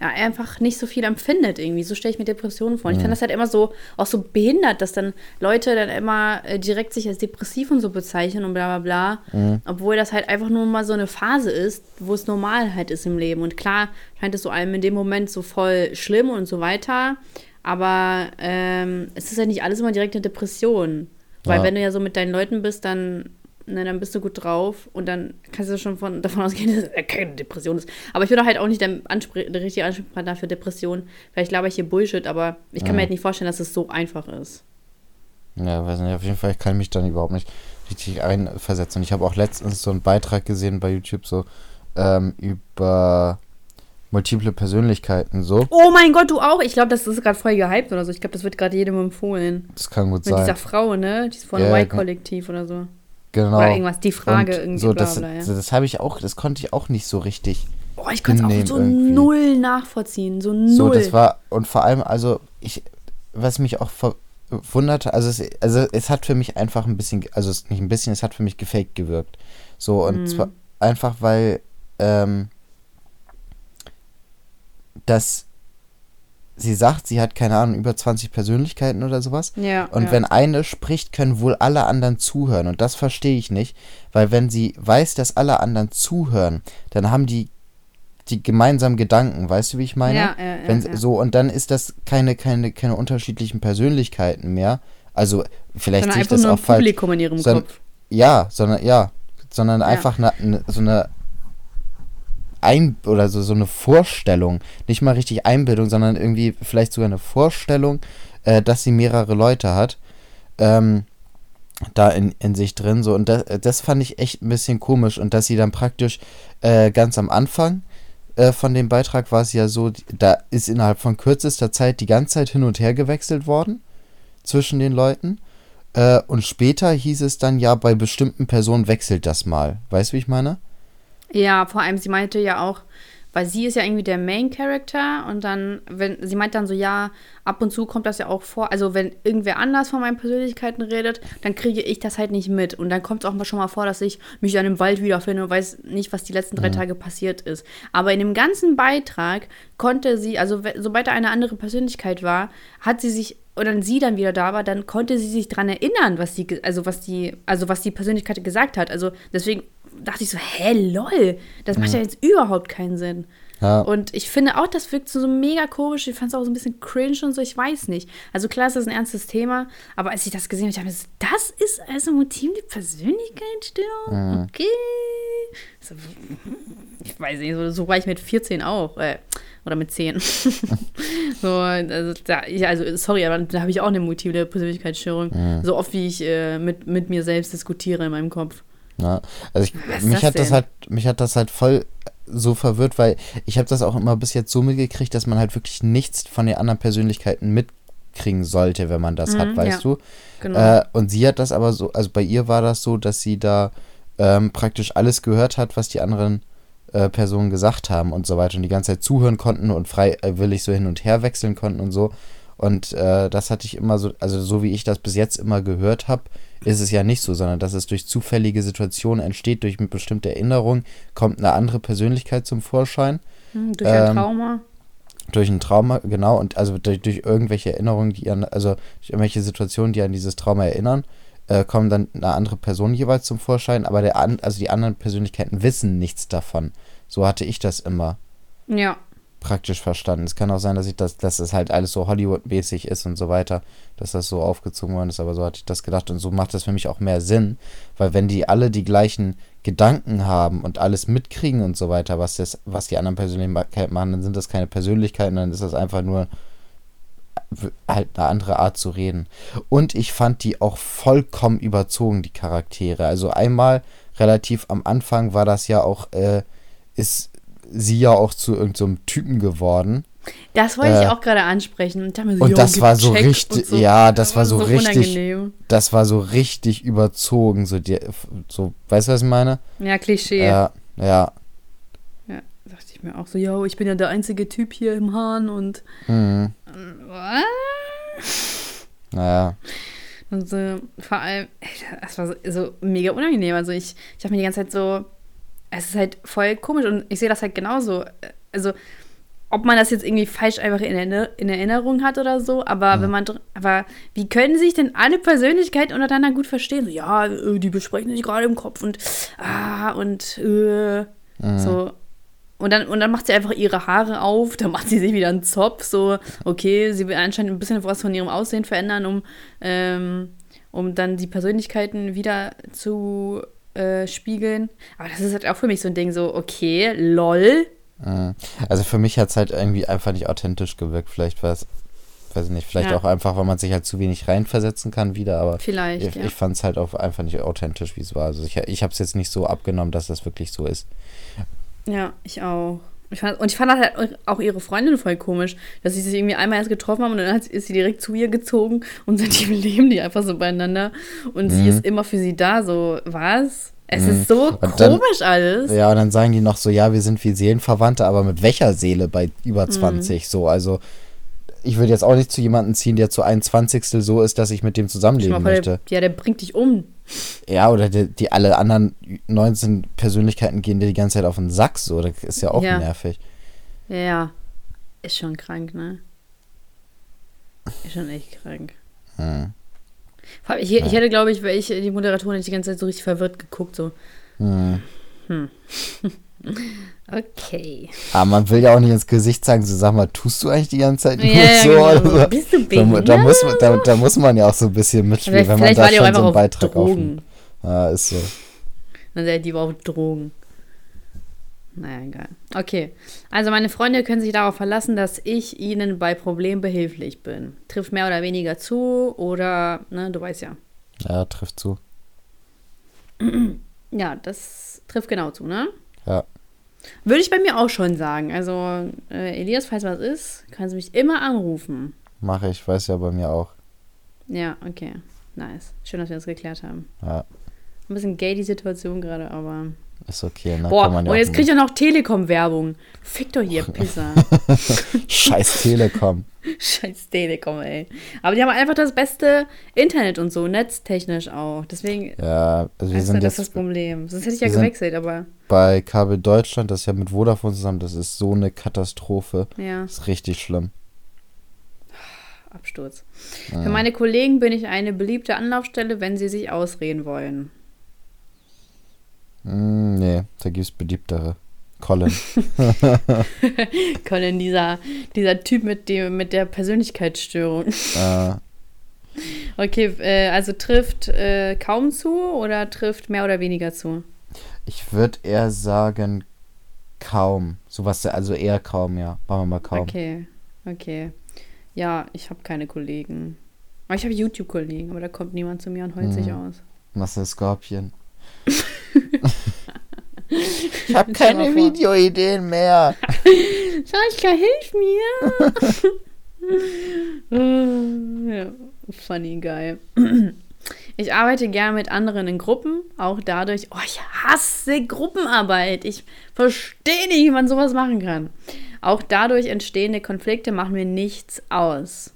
B: ja, einfach nicht so viel empfindet irgendwie. So stelle ich mir Depressionen vor. Und ich finde das halt immer so, auch so behindert, dass dann Leute dann immer äh, direkt sich als depressiv und so bezeichnen und bla bla bla. Mhm. Obwohl das halt einfach nur mal so eine Phase ist, wo es normal halt ist im Leben. Und klar scheint es so einem in dem Moment so voll schlimm und so weiter. Aber ähm, es ist ja nicht alles immer direkt eine Depression. Weil ja. wenn du ja so mit deinen Leuten bist, dann ne, dann bist du gut drauf und dann kannst du schon von, davon ausgehen, dass es keine Depression ist. Aber ich bin halt auch nicht der, Anspr der richtige Ansprechpartner für Depression. Vielleicht glaube ich hier Bullshit, aber ich kann ja. mir halt nicht vorstellen, dass es so einfach ist.
A: Ja, weiß nicht, auf jeden Fall, ich kann mich dann überhaupt nicht richtig einversetzen. Und ich habe auch letztens so einen Beitrag gesehen bei YouTube, so ähm, über multiple Persönlichkeiten so.
B: Oh mein Gott, du auch? Ich glaube, das ist gerade voll gehypt oder so. Ich glaube, das wird gerade jedem empfohlen.
A: Das kann gut
B: Mit
A: sein. Mit
B: dieser Frau, ne? Die ist von ja, Y-Kollektiv oder so.
A: Genau.
B: Oder irgendwas, die Frage und irgendwie.
A: So, das, bla, ja. das habe ich auch, das konnte ich auch nicht so richtig.
B: Oh, ich konnte es auch so irgendwie. null nachvollziehen. So null.
A: So, das war, und vor allem, also, ich, was mich auch verwunderte, also es, also es hat für mich einfach ein bisschen, also nicht ein bisschen, es hat für mich gefaked gewirkt. So, und mm. zwar einfach, weil, ähm, das sie sagt, sie hat keine Ahnung, über 20 Persönlichkeiten oder sowas.
B: Ja.
A: Und
B: ja.
A: wenn eine spricht, können wohl alle anderen zuhören. Und das verstehe ich nicht, weil wenn sie weiß, dass alle anderen zuhören, dann haben die die gemeinsamen Gedanken, weißt du, wie ich meine?
B: Ja, ja,
A: wenn,
B: ja,
A: So, und dann ist das keine, keine, keine unterschiedlichen Persönlichkeiten mehr. Also, vielleicht sehe ich das auch falsch.
B: Publikum in ihrem sondern, Kopf.
A: Ja, sondern, ja, sondern einfach eine, eine, so eine ein oder so, so eine Vorstellung, nicht mal richtig Einbildung, sondern irgendwie vielleicht sogar eine Vorstellung, äh, dass sie mehrere Leute hat, ähm, da in, in sich drin. So, und das, das fand ich echt ein bisschen komisch. Und dass sie dann praktisch äh, ganz am Anfang äh, von dem Beitrag war es ja so, da ist innerhalb von kürzester Zeit die ganze Zeit hin und her gewechselt worden zwischen den Leuten. Äh, und später hieß es dann ja, bei bestimmten Personen wechselt das mal. Weißt du, wie ich meine?
B: Ja, vor allem, sie meinte ja auch, weil sie ist ja irgendwie der Main Character und dann, wenn, sie meint dann so, ja, ab und zu kommt das ja auch vor, also wenn irgendwer anders von meinen Persönlichkeiten redet, dann kriege ich das halt nicht mit. Und dann kommt es auch mal schon mal vor, dass ich mich dann im Wald wiederfinde und weiß nicht, was die letzten drei ja. Tage passiert ist. Aber in dem ganzen Beitrag konnte sie, also sobald da eine andere Persönlichkeit war, hat sie sich oder sie dann wieder da war, dann konnte sie sich daran erinnern, was die, also was die, also was die Persönlichkeit gesagt hat. Also deswegen dachte ich so, hä, lol, das macht ja, ja jetzt überhaupt keinen Sinn. Ja. Und ich finde auch, das wirkt so, mega komisch. Ich fand es auch so ein bisschen cringe und so, ich weiß nicht. Also klar ist das ein ernstes Thema, aber als ich das gesehen habe, ich dachte, das ist also Motiv die Persönlichkeitsstörung? Mhm. Okay. So, ich weiß nicht, so, so war ich mit 14 auch. Äh, oder mit 10. so, also, da, ich, also, sorry, aber da habe ich auch eine multiple Persönlichkeitsstörung.
A: Mhm.
B: So oft, wie ich äh, mit, mit mir selbst diskutiere in meinem Kopf.
A: Ja, also ich, mich
B: das
A: hat das
B: denn?
A: halt, mich hat das halt voll so verwirrt, weil ich habe das auch immer bis jetzt so mitgekriegt, dass man halt wirklich nichts von den anderen Persönlichkeiten mitkriegen sollte, wenn man das
B: Mhm,
A: hat, weißt
B: ja.
A: du?
B: Genau.
A: Äh, und sie hat das aber so, also bei ihr war das so, dass sie da ähm, praktisch alles gehört hat, was die anderen äh, Personen gesagt haben und so weiter und die ganze Zeit zuhören konnten und freiwillig so hin und her wechseln konnten und so. Und äh, das hatte ich immer so, also so wie ich das bis jetzt immer gehört habe, ist es ja nicht so, sondern dass es durch zufällige Situationen entsteht, durch eine bestimmte Erinnerung kommt eine andere Persönlichkeit zum Vorschein
B: Hm, durch ein
A: ähm,
B: Trauma.
A: durch ein Trauma, genau, und also durch, durch irgendwelche Erinnerungen, die an, also durch irgendwelche Situationen, die an dieses Trauma erinnern, äh, kommen dann eine andere Person jeweils zum Vorschein, aber der an, also die anderen Persönlichkeiten wissen nichts davon. So hatte ich das immer
B: Ja.
A: Praktisch verstanden. Es kann auch sein, dass ich das, dass es halt alles so Hollywood-mäßig ist und so weiter, dass das so aufgezogen worden ist, aber so hatte ich das gedacht und so macht das für mich auch mehr Sinn, weil wenn die alle die gleichen Gedanken haben und alles mitkriegen und so weiter, was das, was die anderen Persönlichkeiten machen, dann sind das keine Persönlichkeiten, dann ist das einfach nur halt eine andere Art zu reden. Und ich fand die auch vollkommen überzogen, die Charaktere. Also einmal relativ am Anfang war das ja auch, äh, ist sie ja auch zu irgendeinem so Typen geworden.
B: Das wollte
A: Äh,
B: ich auch gerade ansprechen. Und, so,
A: und das war so
B: Check
A: richtig-
B: und
A: ja, das war so richtig-
B: unangenehm.
A: Das war so richtig überzogen, so, die, so weißt du, was ich meine?
B: Ja, Klischee.
A: Ja, ja.
B: Ja, dachte ich mir auch so, yo, ich bin ja der einzige Typ hier im Hahn und
A: Mhm.
B: was?
A: Naja.
B: Und so, vor allem, ey, das war so, so mega unangenehm. Also ich, ich dachte mir die ganze Zeit so, es ist halt voll komisch und ich sehe das halt genauso. Also, ob man das jetzt irgendwie falsch einfach in, Erinner- in Erinnerung hat oder so, aber wenn man, aber wie können sich denn alle Persönlichkeiten untereinander gut verstehen? So, ja, äh, die besprechen sich gerade im Kopf und, ah, und, äh, so. Und dann, und dann macht sie einfach ihre Haare auf, dann macht sie sich wieder einen Zopf, so, okay, sie will anscheinend ein bisschen was von ihrem Aussehen verändern, um, ähm, um dann die Persönlichkeiten wieder zu äh, spiegeln. Aber das ist halt auch für mich so ein Ding, so, okay, lol.
A: Mhm. Also für mich hat es halt irgendwie einfach nicht authentisch gewirkt. Vielleicht war es, weiß ich nicht, vielleicht
B: Ja.
A: auch einfach, weil man sich halt zu wenig reinversetzen kann wieder, aber
B: Vielleicht,
A: ich,
B: ja.
A: ich fand es halt auch einfach nicht authentisch, wie es war. Also ich, ich habe es jetzt nicht so abgenommen, dass das wirklich so ist.
B: Ja, ich auch. Ich fand, und ich fand halt auch ihre Freundin voll komisch, dass sie sich irgendwie einmal erst getroffen haben und dann ist sie direkt zu ihr gezogen und seitdem leben die einfach so beieinander und sie
A: Mhm.
B: ist immer für sie da, so, was? Es
A: Mhm.
B: ist so
A: Und dann-
B: komisch alles.
A: Ja, und dann sagen die noch so, ja, wir sind wie Seelenverwandte, aber mit welcher Seele bei
B: Mhm.
A: über 20 so? Also ich würde jetzt auch nicht zu jemandem ziehen, der zu 21. so ist, dass ich mit dem zusammenleben
B: vor,
A: möchte.
B: der, ja, der bringt dich um.
A: Ja, oder die, die alle anderen 19 Persönlichkeiten gehen dir die ganze Zeit auf den Sack, so. Das ist ja auch
B: Ja.
A: nervig.
B: Ja. Ist schon krank, ne? Ist schon echt krank.
A: Hm.
B: Ich, ich hätte, glaube ich, wäre ich die Moderatorin, hätte ich die ganze Zeit so richtig verwirrt geguckt, so.
A: Hm.
B: Okay.
A: Aber man will ja auch nicht ins Gesicht sagen, so sag mal, tust du eigentlich die ganze Zeit nur
B: Ja, ja,
A: so?
B: genau.
A: Oder?
B: Bist du
A: Da, mu- da,
B: behindert?
A: muss, man- da, da muss man ja auch so ein bisschen mitspielen,
B: Vielleicht,
A: wenn man da schon so einen Beitrag
B: Drogen.
A: auf. Ja, ist so.
B: Dann seid die auf Drogen. Naja, egal. Okay. Also meine Freunde können sich darauf verlassen, dass ich ihnen bei Problemen behilflich bin. Trifft mehr oder weniger zu oder, ne, du weißt ja.
A: Ja, trifft zu.
B: Ja, das trifft genau zu, ne?
A: Ja.
B: Würde ich bei mir auch schon sagen. Also, äh, Elias, falls was ist, kannst du mich immer anrufen.
A: Mache ich, weiß ja bei mir auch.
B: Ja, okay. Nice. Schön, dass wir das geklärt haben.
A: Ja,
B: Ein bisschen gay die Situation gerade, aber.
A: Ist okay, ne?
B: Boah,
A: Kann man ja
B: und jetzt kriegt ihr noch Telekom-Werbung. Fick doch hier, Pisser.
A: Scheiß Telekom.
B: Scheiß Telekom, ey. Aber die haben einfach das beste Internet und so, netztechnisch auch. Deswegen
A: Ja, also wir
B: ist
A: sind
B: das
A: jetzt
B: das Problem. Sonst hätte ich ja gewechselt, aber
A: bei Kabel Deutschland, das ist ja mit Vodafone zusammen, das ist so eine Katastrophe.
B: ja,
A: Das ist richtig schlimm.
B: Absturz.
A: Ja.
B: Für meine Kollegen bin ich eine beliebte Anlaufstelle, wenn sie sich ausreden wollen.
A: Mm, nee, da gibt's beliebtere. Colin.
B: Colin, dieser, dieser Typ mit, dem, mit der Persönlichkeitsstörung.
A: äh,
B: Okay, äh, also trifft äh, kaum zu oder trifft mehr oder weniger zu?
A: Ich würde eher sagen, kaum. Sowas, also eher kaum, ja. Machen wir mal kaum.
B: Okay, okay. Ja, ich habe keine Kollegen. Aber ich habe YouTube-Kollegen, aber da kommt niemand zu mir und heult sich
A: Mhm.
B: aus.
A: Was ist Skorpion? Ich habe keine. Videoideen mehr.
B: Sascha, hilf mir! ja, funny guy. Ich arbeite gerne mit anderen in Gruppen, auch dadurch, oh, ich hasse Gruppenarbeit. Ich verstehe nicht, wie man sowas machen kann. Auch dadurch entstehende Konflikte machen mir nichts aus.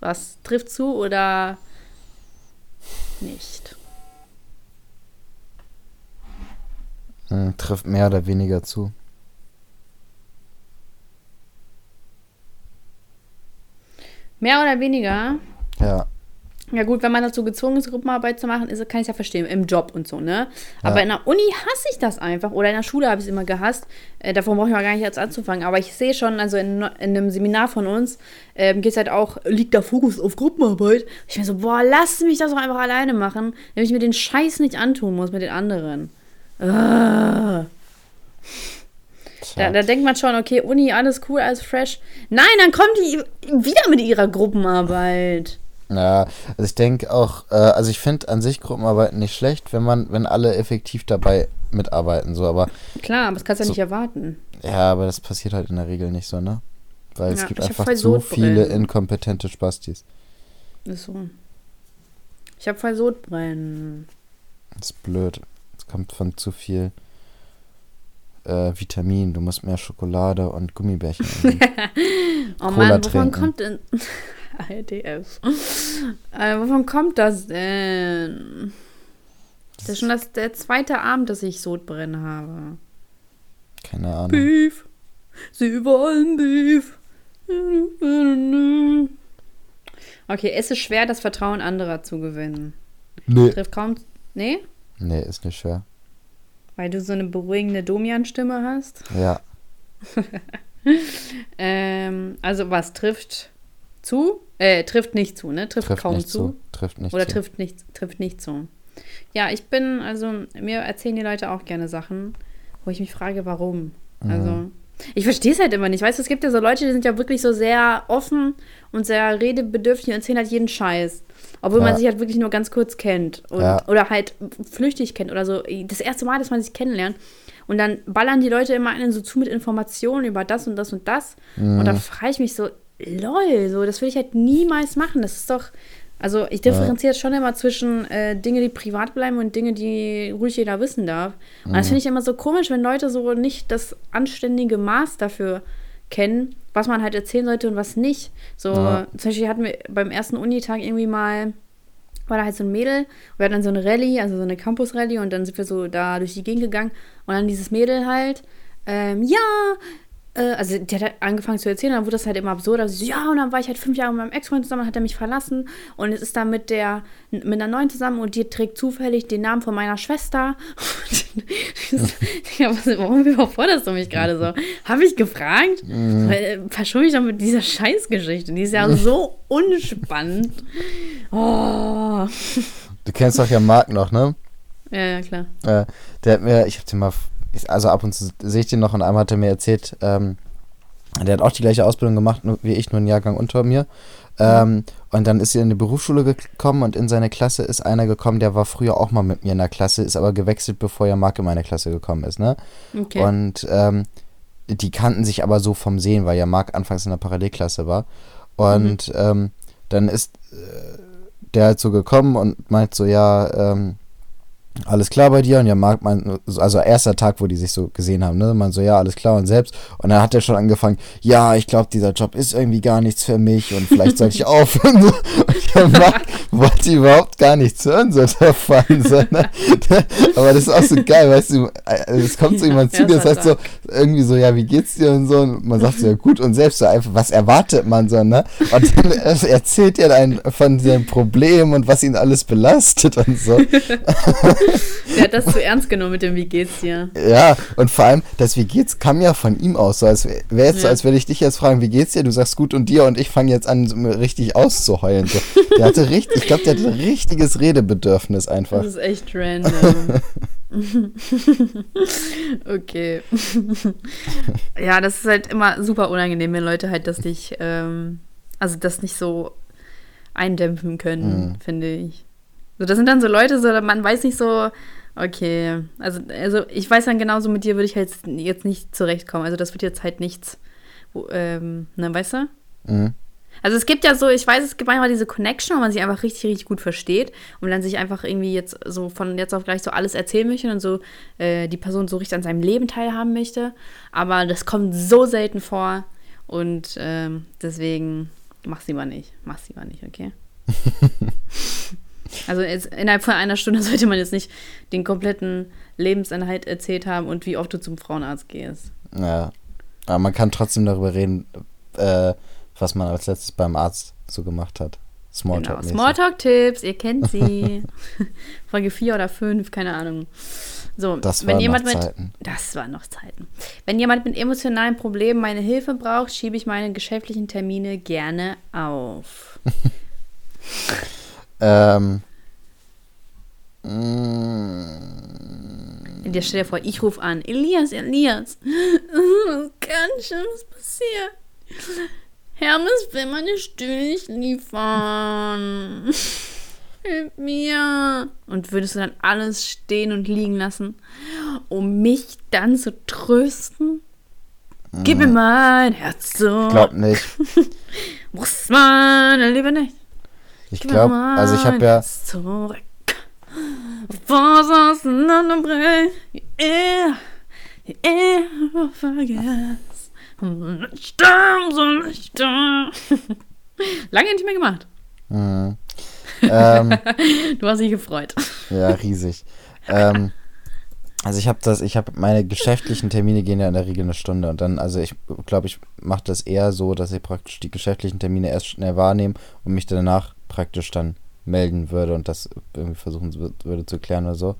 B: Was trifft zu oder nicht?
A: Hm, trifft mehr oder weniger zu.
B: Mehr oder weniger?
A: Ja.
B: Ja gut, wenn man dazu gezwungen ist, Gruppenarbeit zu machen, ist, kann ich ja verstehen, im Job und so, ne? Aber
A: Ja.
B: in der Uni hasse ich das einfach. Oder in der Schule habe ich es immer gehasst. Äh, davon brauche ich mal gar nicht jetzt anzufangen. Aber ich sehe schon, also in, in einem Seminar von uns ähm, geht es halt auch, liegt der Fokus auf Gruppenarbeit. Ich mir so, boah, lass mich das doch einfach alleine machen, damit ich mir den Scheiß nicht antun muss mit den anderen. Ah. Da, da denkt man schon, okay, Uni, alles cool, alles fresh. Nein, dann kommt die wieder mit ihrer Gruppenarbeit.
A: Ja, also ich denke auch, äh, also ich finde an sich Gruppenarbeiten nicht schlecht, wenn man, wenn alle effektiv dabei mitarbeiten, so, aber
B: Klar, aber das kannst du ja
A: So.
B: nicht erwarten.
A: ja, aber das passiert halt in der Regel nicht so, ne? Weil es
B: Ja,
A: gibt
B: ich hab
A: einfach so viele inkompetente Spastis.
B: Ist so. Ich habe voll Sodbrennen.
A: Das ist blöd. Kommt von zu viel äh, Vitamin. Du musst mehr Schokolade und Gummibärchen essen.
B: Oh
A: Cola
B: Mann, wovon
A: trinken.
B: kommt denn. ARDF. Äh, wovon kommt das denn? Das ist schon das, der zweite Abend, dass ich Sodbrennen habe.
A: Keine Ahnung.
B: Beef. Sie wollen Beef. Okay, es ist schwer, das Vertrauen anderer zu gewinnen.
A: Nee.
B: Trifft kaum. Nee?
A: Nee, ist nicht schwer.
B: Weil du so eine beruhigende Domian-Stimme hast?
A: Ja.
B: Ähm, also was trifft zu? Äh, trifft nicht zu, ne? Trifft,
A: Trifft
B: kaum zu.
A: zu. Trifft nicht
B: Oder
A: zu.
B: trifft nicht, trifft nicht zu. Ja, ich bin, also mir erzählen die Leute auch gerne Sachen, wo ich mich frage, warum.
A: Mhm.
B: Also, ich verstehe es halt immer nicht. Weißt du, es gibt ja so Leute, die sind ja wirklich so sehr offen und sehr redebedürftig und erzählen halt jeden Scheiß. Obwohl man
A: Ja.
B: sich halt wirklich nur ganz kurz kennt. Und,
A: Ja.
B: Oder halt flüchtig kennt oder so. Das erste Mal, dass man sich kennenlernt. Und dann ballern die Leute immer einen so zu mit Informationen über das und das und das. Und
A: Mhm.
B: da frage ich mich so, lol, so, das will ich halt niemals machen. Das ist doch, also ich differenziere schon immer zwischen äh, Dinge, die privat bleiben und Dinge, die ruhig jeder wissen darf. Und das finde ich immer so komisch, wenn Leute so nicht das anständige Maß dafür kennen, was man halt erzählen sollte und was nicht. So,
A: Ja.
B: zum Beispiel hatten wir beim ersten Unitag irgendwie mal war da halt so ein Mädel. Wir hatten dann so eine Rallye, also so eine Campus-Rallye und dann sind wir so da durch die Gegend gegangen und dann dieses Mädel halt, ähm, ja, äh, also die hat halt angefangen zu erzählen, dann wurde das halt immer absurd. Also ja, und dann war ich halt fünf Jahre mit meinem Ex-Freund zusammen, hat er mich verlassen und es ist dann mit der, mit einer neuen zusammen und die trägt zufällig den Namen von meiner Schwester. ja, was, warum überforderst du mich gerade so? Habe ich gefragt? Weil, äh, Verschone ich doch mit dieser Scheißgeschichte. Die ist ja so unspannend. Oh.
A: Du kennst doch ja Marc noch, ne?
B: Ja, ja, klar.
A: Äh, der hat mir, ich hab den mal, ich- also ab und zu sehe ich den noch und einmal hat er mir erzählt, ähm, der hat auch die gleiche Ausbildung gemacht wie ich, nur einen Jahrgang unter mir. Ähm, und dann ist er in die Berufsschule gekommen und in seine Klasse ist einer gekommen, der war früher auch mal mit mir in der Klasse, ist aber gewechselt, bevor ja Marc in meine Klasse gekommen ist, ne?
B: Okay.
A: Und ähm, die kannten sich aber so vom Sehen, weil ja Marc anfangs in der Parallelklasse war. Und ähm, dann ist äh, der halt so gekommen und meint so, ja, ähm, alles klar bei dir? Und ja, Marc meint, also erster Tag, wo die sich so gesehen haben, ne? Man so, ja, alles klar und selbst. Und dann hat er schon angefangen, ja, ich glaube, dieser Job ist irgendwie gar nichts für mich und vielleicht sollte ich aufhören. So. Und der Marc wollte überhaupt gar nichts hören, so davon. So, ne? Aber das ist auch so geil, weißt du, also es kommt so jemand zu dir, das heißt so, irgendwie so, ja, wie geht's dir und so. Und man sagt so, ja, gut und selbst so einfach, was erwartet man so, ne? Und dann erzählt er einen von seinem Problem und was ihn alles belastet und so.
B: Der hat das zu ernst genommen mit dem Wie geht's dir?
A: Ja, und vor allem, das Wie geht's kam ja von ihm aus. So, als wäre jetzt so,
B: Ja.
A: als würde ich dich jetzt fragen, wie geht's dir? Du sagst gut und dir und ich fange jetzt an, so richtig auszuheulen. So. Der hatte richtig, ich glaube, der hatte ein richtiges Redebedürfnis einfach.
B: Das ist echt random. okay. ja, das ist halt immer super unangenehm, wenn Leute halt das nicht, ähm, also das nicht so eindämpfen können, mhm. finde ich. So, das sind dann so Leute, so, man weiß nicht so, okay, also, also ich weiß dann genauso, mit dir würde ich halt jetzt nicht zurechtkommen. Also das wird jetzt halt nichts, wo, ähm, ne, weißt du? Mhm. Also es gibt ja so, ich weiß, es gibt manchmal diese Connection, wo man sich einfach richtig, richtig gut versteht und dann sich einfach irgendwie jetzt so von jetzt auf gleich so alles erzählen möchte und so äh, die Person so richtig an seinem Leben teilhaben möchte. Aber das kommt so selten vor und ähm, deswegen mach sie mal nicht. Mach sie mal nicht, okay? also jetzt, innerhalb von einer Stunde sollte man jetzt nicht den kompletten Lebensinhalt erzählt haben und wie oft du zum Frauenarzt gehst.
A: Ja. Aber man kann trotzdem darüber reden, äh, was man als letztes beim Arzt so gemacht hat.
B: Smalltalk. Genau. Smalltalk-Tipps, ihr kennt sie. Folge 4 oder 5, keine Ahnung. So,
A: das
B: wenn
A: jemand
B: mit,
A: Zeiten.
B: Das waren noch Zeiten. Wenn jemand mit emotionalen Problemen meine Hilfe braucht, schiebe ich meine geschäftlichen Termine gerne auf.
A: Ähm.
B: In der stell dir vor, ich rufe an. Elias, Elias. Was kann schon was passiert? Hermes will meine Stühle nicht liefern. Hilf mir. Und würdest du dann alles stehen und liegen lassen, um mich dann zu trösten? Mhm. Gib mir mein Herz zurück.
A: Ich glaub nicht.
B: Muss man lieber nicht.
A: Ich glaube, also ich habe ja.
B: Zurück. Yeah. Yeah. Lange nicht mehr gemacht.
A: Mhm. Ähm,
B: du hast dich gefreut.
A: Ja, riesig. ähm, also ich habe das, ich habe meine geschäftlichen Termine gehen ja in der Regel eine Stunde und dann, also ich glaube, ich mache das eher so, dass ich praktisch die geschäftlichen Termine erst schnell wahrnehme und mich danach praktisch dann melden würde und das irgendwie versuchen würde zu klären oder so.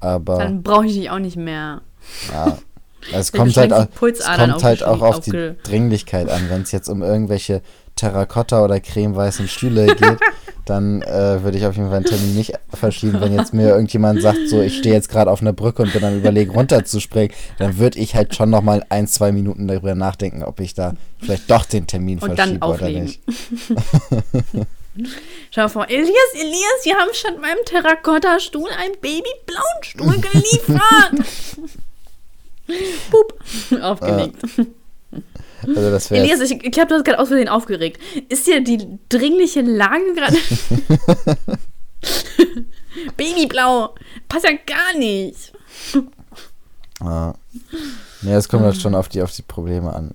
A: Aber
B: dann brauche ich dich auch nicht mehr.
A: Ja, es kommt halt, auch, es kommt halt auch auf die Dringlichkeit an. Wenn es jetzt um irgendwelche Terrakotta- oder cremeweißen Stühle geht, dann äh, würde ich auf jeden Fall einen Termin nicht verschieben. Wenn jetzt mir irgendjemand sagt, so, ich stehe jetzt gerade auf einer Brücke und bin am überlegen, runterzuspringen, dann würde ich halt schon noch mal ein, zwei Minuten darüber nachdenken, ob ich da vielleicht doch den Termin und verschiebe oder nicht.
B: Schau vor, Elias, Elias, wir haben statt meinem Terrakotta-Stuhl einen babyblauen Stuhl geliefert. Pup. Aufgelegt.
A: Also das
B: Elias, ich, ich habe das gerade aus Versehen aufgeregt. Ist dir die dringliche Lage gerade. Babyblau. Passt ja gar nicht.
A: Ah. Ja, es kommt halt schon auf die, auf die Probleme an.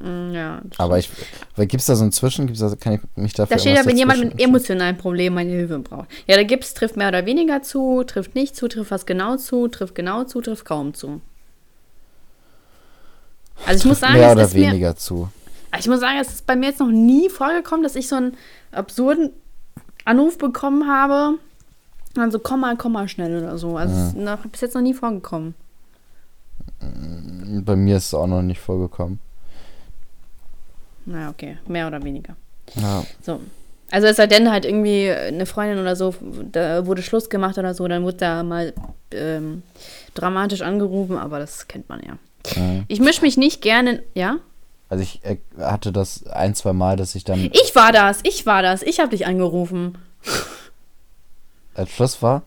B: Mm, ja.
A: Aber ich, gibt es da so ein Zwischen? Gibt's da, kann ich mich dafür
B: Da steht ja, wenn jemand mit emotionalen Problemen meine Hilfe braucht. Ja, da gibt es, trifft mehr oder weniger zu, trifft nicht zu, trifft fast genau zu, trifft genau zu, trifft kaum zu. Also ich muss sagen,
A: mehr oder weniger mir, zu.
B: Ich muss sagen, es ist bei mir jetzt noch nie vorgekommen, dass ich so einen absurden Anruf bekommen habe. dann so, komm mal, komm mal schnell oder so. Also ja. ist noch, bis jetzt noch nie vorgekommen.
A: Bei mir ist es auch noch nicht vorgekommen.
B: Na, okay. Mehr oder weniger.
A: Ja.
B: So. Also es sei denn halt irgendwie eine Freundin oder so, da wurde Schluss gemacht oder so, dann wurde da mal ähm, dramatisch angerufen, aber das kennt man ja. Mhm. Ich mische mich nicht gerne. Ja?
A: Also ich äh, hatte das ein, zwei Mal, dass ich dann.
B: Ich war das, ich war das. Ich habe dich angerufen.
A: Als Schluss war?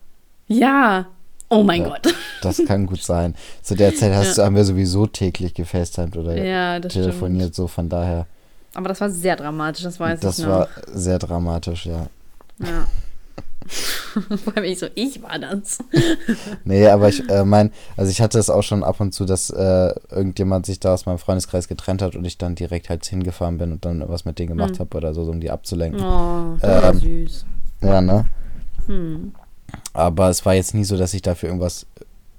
B: Ja. Oh mein ja, Gott.
A: Das kann gut sein. Zu der Zeit hast ja. du, haben wir sowieso täglich gefacetimed oder
B: ja,
A: telefoniert,
B: stimmt.
A: so von daher.
B: Aber das war sehr dramatisch, das weiß
A: das
B: ich
A: noch. Das war sehr dramatisch, ja.
B: Ja. Vor allem ich so, ich war das.
A: nee, aber ich äh, meine, also ich hatte es auch schon ab und zu, dass äh, irgendjemand sich da aus meinem Freundeskreis getrennt hat und ich dann direkt halt hingefahren bin und dann was mit denen gemacht hm. habe oder so, um die abzulenken.
B: Oh, ähm, süß.
A: Ja, ne?
B: Hm.
A: Aber es war jetzt nie so, dass ich dafür irgendwas,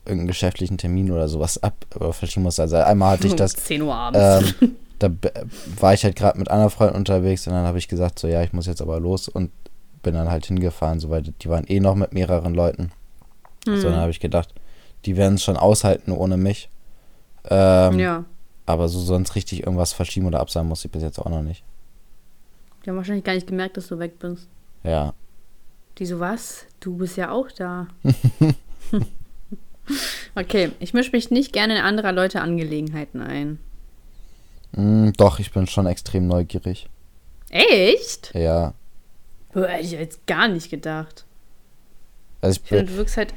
A: irgendeinen geschäftlichen Termin oder sowas ab oder verschieben musste. Also einmal hatte ich das.
B: 10 Uhr abends.
A: Ähm, da war ich halt gerade mit einer Freundin unterwegs und dann habe ich gesagt, so ja, ich muss jetzt aber los und bin dann halt hingefahren, so, weil die waren eh noch mit mehreren Leuten. Mhm. So, dann habe ich gedacht, die werden es schon aushalten ohne mich. Ähm,
B: ja.
A: Aber so sonst richtig irgendwas verschieben oder absagen muss ich bis jetzt auch noch nicht.
B: Die haben wahrscheinlich gar nicht gemerkt, dass du weg bist.
A: Ja.
B: Die so, was? Du bist ja auch da. Okay, ich mische mich nicht gerne in anderer Leute Angelegenheiten ein.
A: Mm, doch, ich bin schon extrem neugierig.
B: Echt?
A: Ja.
B: Boah, hätte ich jetzt gar nicht gedacht.
A: Also
B: Ich
A: ich
B: finde, du wirkst halt,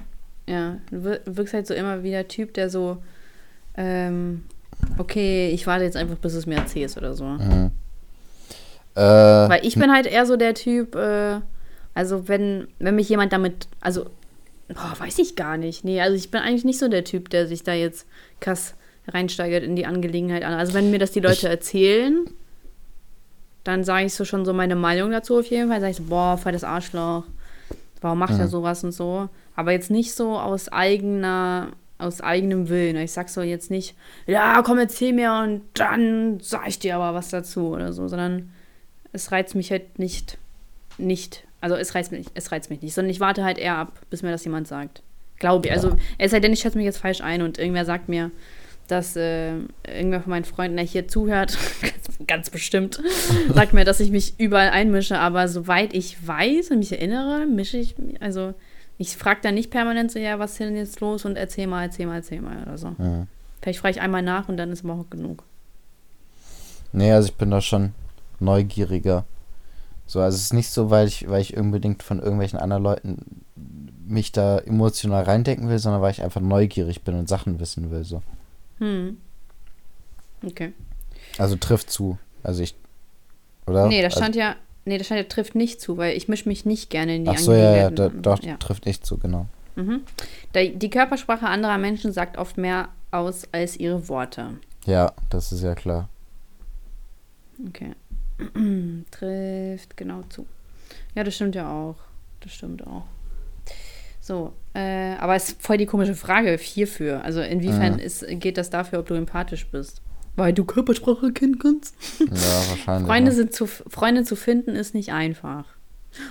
B: ja, du wir- wirkst halt so immer wie der Typ, der so, ähm, okay, ich warte jetzt einfach, bis du es mir erzählst oder so.
A: mhm. äh,
B: Weil ich bin halt eher so der Typ, äh, also wenn, wenn mich jemand damit, also, boah, weiß ich gar nicht. Nee, also ich bin eigentlich nicht so der Typ, der sich da jetzt krass reinsteigert in die Angelegenheit an. Also wenn mir das die Leute
A: Ich-
B: erzählen, dann sage ich so schon so meine Meinung dazu auf jeden Fall. Sage ich so, boah, voll das Arschloch. Warum macht er
A: Mhm.
B: sowas und so? Aber jetzt nicht so aus eigener, aus eigenem Willen. Ich sag so jetzt nicht, ja, komm, erzähl mir und dann sag ich dir aber was dazu oder so, sondern es reizt mich halt nicht, nicht, also es reizt mich, es reizt mich nicht, sondern ich warte halt eher ab, bis mir das jemand sagt. Glaube ich. Also, es sei denn, ich schätze mich jetzt falsch ein und irgendwer sagt mir, dass äh, irgendwer von meinen Freunden, der hier zuhört, ganz, bestimmt, sagt mir, dass ich mich überall einmische, aber soweit ich weiß und mich erinnere, mische ich, mich- also ich frage da nicht permanent so, ja, was ist denn jetzt los und erzähl mal, erzähl mal, erzähl mal oder so.
A: mhm.
B: Vielleicht frage ich einmal nach und dann ist aber auch genug.
A: Nee, also ich bin da schon neugieriger. So, also es ist nicht so, weil ich, weil ich unbedingt von irgendwelchen anderen Leuten mich da emotional reindenken will, sondern weil ich einfach neugierig bin und Sachen wissen will. So.
B: Hm. Okay.
A: Also trifft zu. Also ich. Oder?
B: Nee, da
A: also,
B: stand ja, nee, da stand ja, trifft nicht zu, weil ich mische mich nicht gerne in die
A: Ach so, ja, ja, da, doch,
B: ja.
A: trifft nicht zu, genau.
B: Mhm. Die Körpersprache anderer Menschen sagt oft mehr aus als ihre Worte.
A: Ja, das ist ja klar.
B: Okay. Trifft genau zu. Ja, das stimmt ja auch. Das stimmt auch. So, äh, aber es ist voll die komische Frage hierfür. Also inwiefern
A: Mhm.
B: ist, geht das dafür, ob du empathisch bist? Weil du Körpersprache kennen kannst.
A: Ja, wahrscheinlich.
B: Freunde,
A: ne?
B: sind zu, Freunde zu finden ist nicht einfach.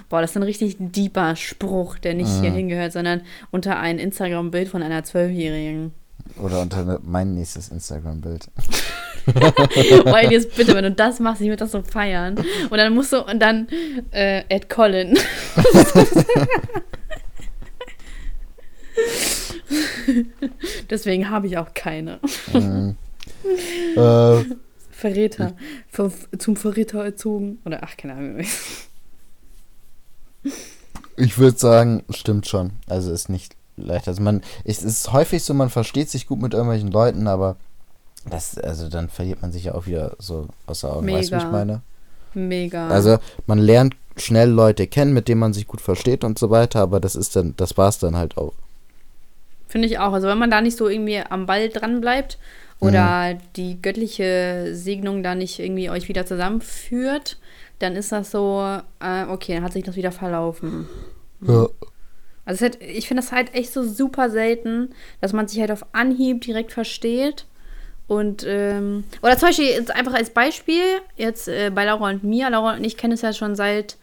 B: Boah, das ist ein richtig deeper Spruch, der nicht hier
A: Mhm.
B: hingehört, sondern unter ein Instagram-Bild von einer Zwölfjährigen.
A: Oder unter ne- mein nächstes Instagram-Bild.
B: Weil jetzt bitte, wenn du das machst, ich würde das so feiern. Und dann musst du, und dann äh, Ed Colin. Deswegen habe ich auch keine.
A: Mhm. äh,
B: Verräter. Ver zum Verräter erzogen. Oder ach, keine Ahnung.
A: ich würde sagen, stimmt schon. Also ist nicht leicht. Also man, es ist häufig so, man versteht sich gut mit irgendwelchen Leuten, aber das, also dann verliert man sich ja auch wieder so außer Augen. Weißt du, wie ich
B: Mega.
A: meine?
B: Mega.
A: Also man lernt schnell Leute kennen, mit denen man sich gut versteht und so weiter, aber das ist dann, das war's dann halt auch.
B: Finde ich auch. Also wenn man da nicht so irgendwie am Ball dran bleibt oder die göttliche Segnung da nicht irgendwie euch wieder zusammenführt, dann ist das so, äh, okay, dann hat sich das wieder verlaufen.
A: Ja.
B: Also es ist halt, ich finde das halt echt so super selten, dass man sich halt auf Anhieb direkt versteht. Und, ähm, oder zum Beispiel jetzt einfach als Beispiel, jetzt äh, bei Laura und mir, Laura und ich kennen es ja schon seit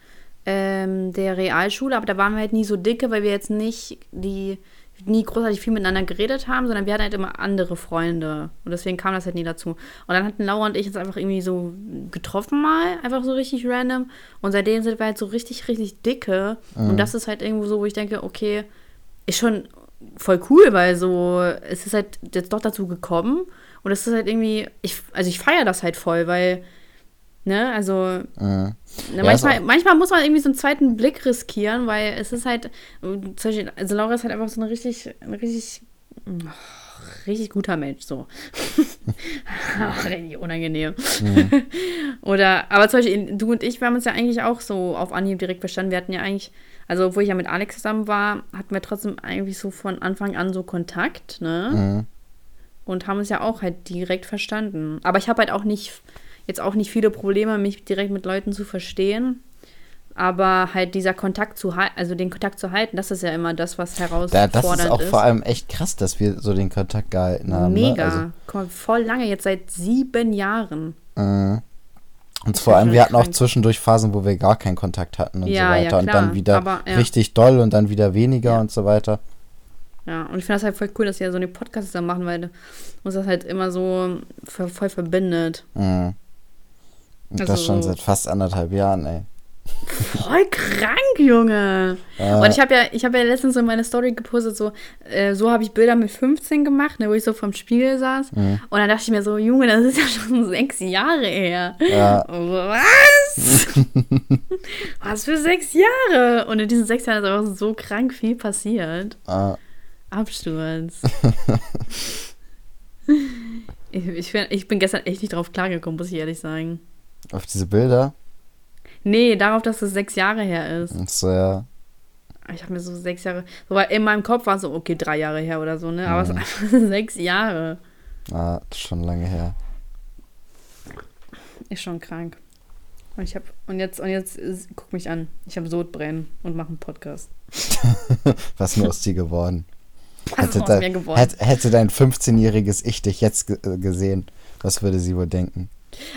B: ähm, der Realschule, aber da waren wir halt nie so dicke, weil wir jetzt nicht die, nie großartig viel miteinander geredet haben, sondern wir hatten halt immer andere Freunde. Und deswegen kam das halt nie dazu. Und dann hatten Laura und ich uns einfach irgendwie so getroffen mal, einfach so richtig random. Und seitdem sind wir halt so richtig, richtig dicke. Und das ist halt irgendwo so, wo ich denke, okay, ist schon voll cool, weil so, es ist halt jetzt doch dazu gekommen. Und es ist halt irgendwie, ich, also ich feiere das halt voll, weil, ne, also
A: Mhm. Ja,
B: manchmal,
A: auch-
B: manchmal muss man irgendwie so einen zweiten Blick riskieren, weil es ist halt, zum Beispiel, also Laura ist halt einfach so ein richtig, ein richtig, richtig guter Mensch, so. Ach, richtig unangenehm. Oder, aber zum Beispiel, du und ich, wir haben uns ja eigentlich auch so auf Anhieb direkt verstanden. Wir hatten ja eigentlich, also obwohl ich ja mit Alex zusammen war, hatten wir trotzdem eigentlich so von Anfang an so Kontakt, ne?
A: Mhm.
B: und haben uns ja auch halt direkt verstanden. Aber ich habe halt auch nicht, jetzt auch nicht viele Probleme, mich direkt mit Leuten zu verstehen. Aber halt dieser Kontakt zu halten, also den Kontakt zu halten, das ist ja immer das, was
A: Da,
B: herausfordernd
A: das ist auch
B: ist.
A: vor allem echt krass, dass wir so den Kontakt gehalten haben.
B: Mega.
A: Ne? Also,
B: Komm, voll lange, jetzt seit sieben Jahren.
A: mhm. Und vor allem, wir hatten auch
B: krank.
A: zwischendurch Phasen, wo wir gar keinen Kontakt hatten und
B: Ja,
A: so
B: ja,
A: weiter. und
B: klar.
A: dann wieder
B: Aber, ja.
A: richtig doll und dann wieder weniger
B: Ja.
A: und so weiter.
B: Ja, und ich finde das halt voll cool, dass wir so eine Podcasts da machen, weil uns das halt immer so voll verbindet.
A: Mhm. Und
B: Also
A: das schon seit fast anderthalb Jahren, ey.
B: Voll krank, Junge.
A: Ja.
B: Und ich habe ja, ich habe ja letztens so in meine Story gepostet, so, äh, so habe ich Bilder mit 15 gemacht, ne, wo ich so vorm Spiegel saß.
A: Mhm.
B: Und dann dachte ich mir so, Junge, das ist ja schon sechs Jahre her.
A: Ja.
B: Was? Was für sechs Jahre? Und in diesen sechs Jahren ist einfach so krank viel passiert.
A: Ah,
B: Absturz. ich, ich, bin- ich bin gestern echt nicht drauf klargekommen, muss ich ehrlich sagen.
A: Auf diese Bilder.
B: Nee, darauf, dass es sechs Jahre her ist.
A: Und so, ja.
B: Ich habe mir so sechs Jahre. So, weil in meinem Kopf war es so, okay, drei Jahre her oder so, ne? Aber es
A: Mhm.
B: ist einfach sechs Jahre.
A: Ah, das ist schon lange her.
B: Ist schon krank. Und ich habe und jetzt und jetzt guck mich an. Ich habe Sodbrennen und mache einen Podcast.
A: Was nur aus dir geworden?
B: Was ist aus mir geworden?
A: hätte, hätte dein 15-jähriges Ich dich jetzt äh, gesehen, was würde sie wohl denken?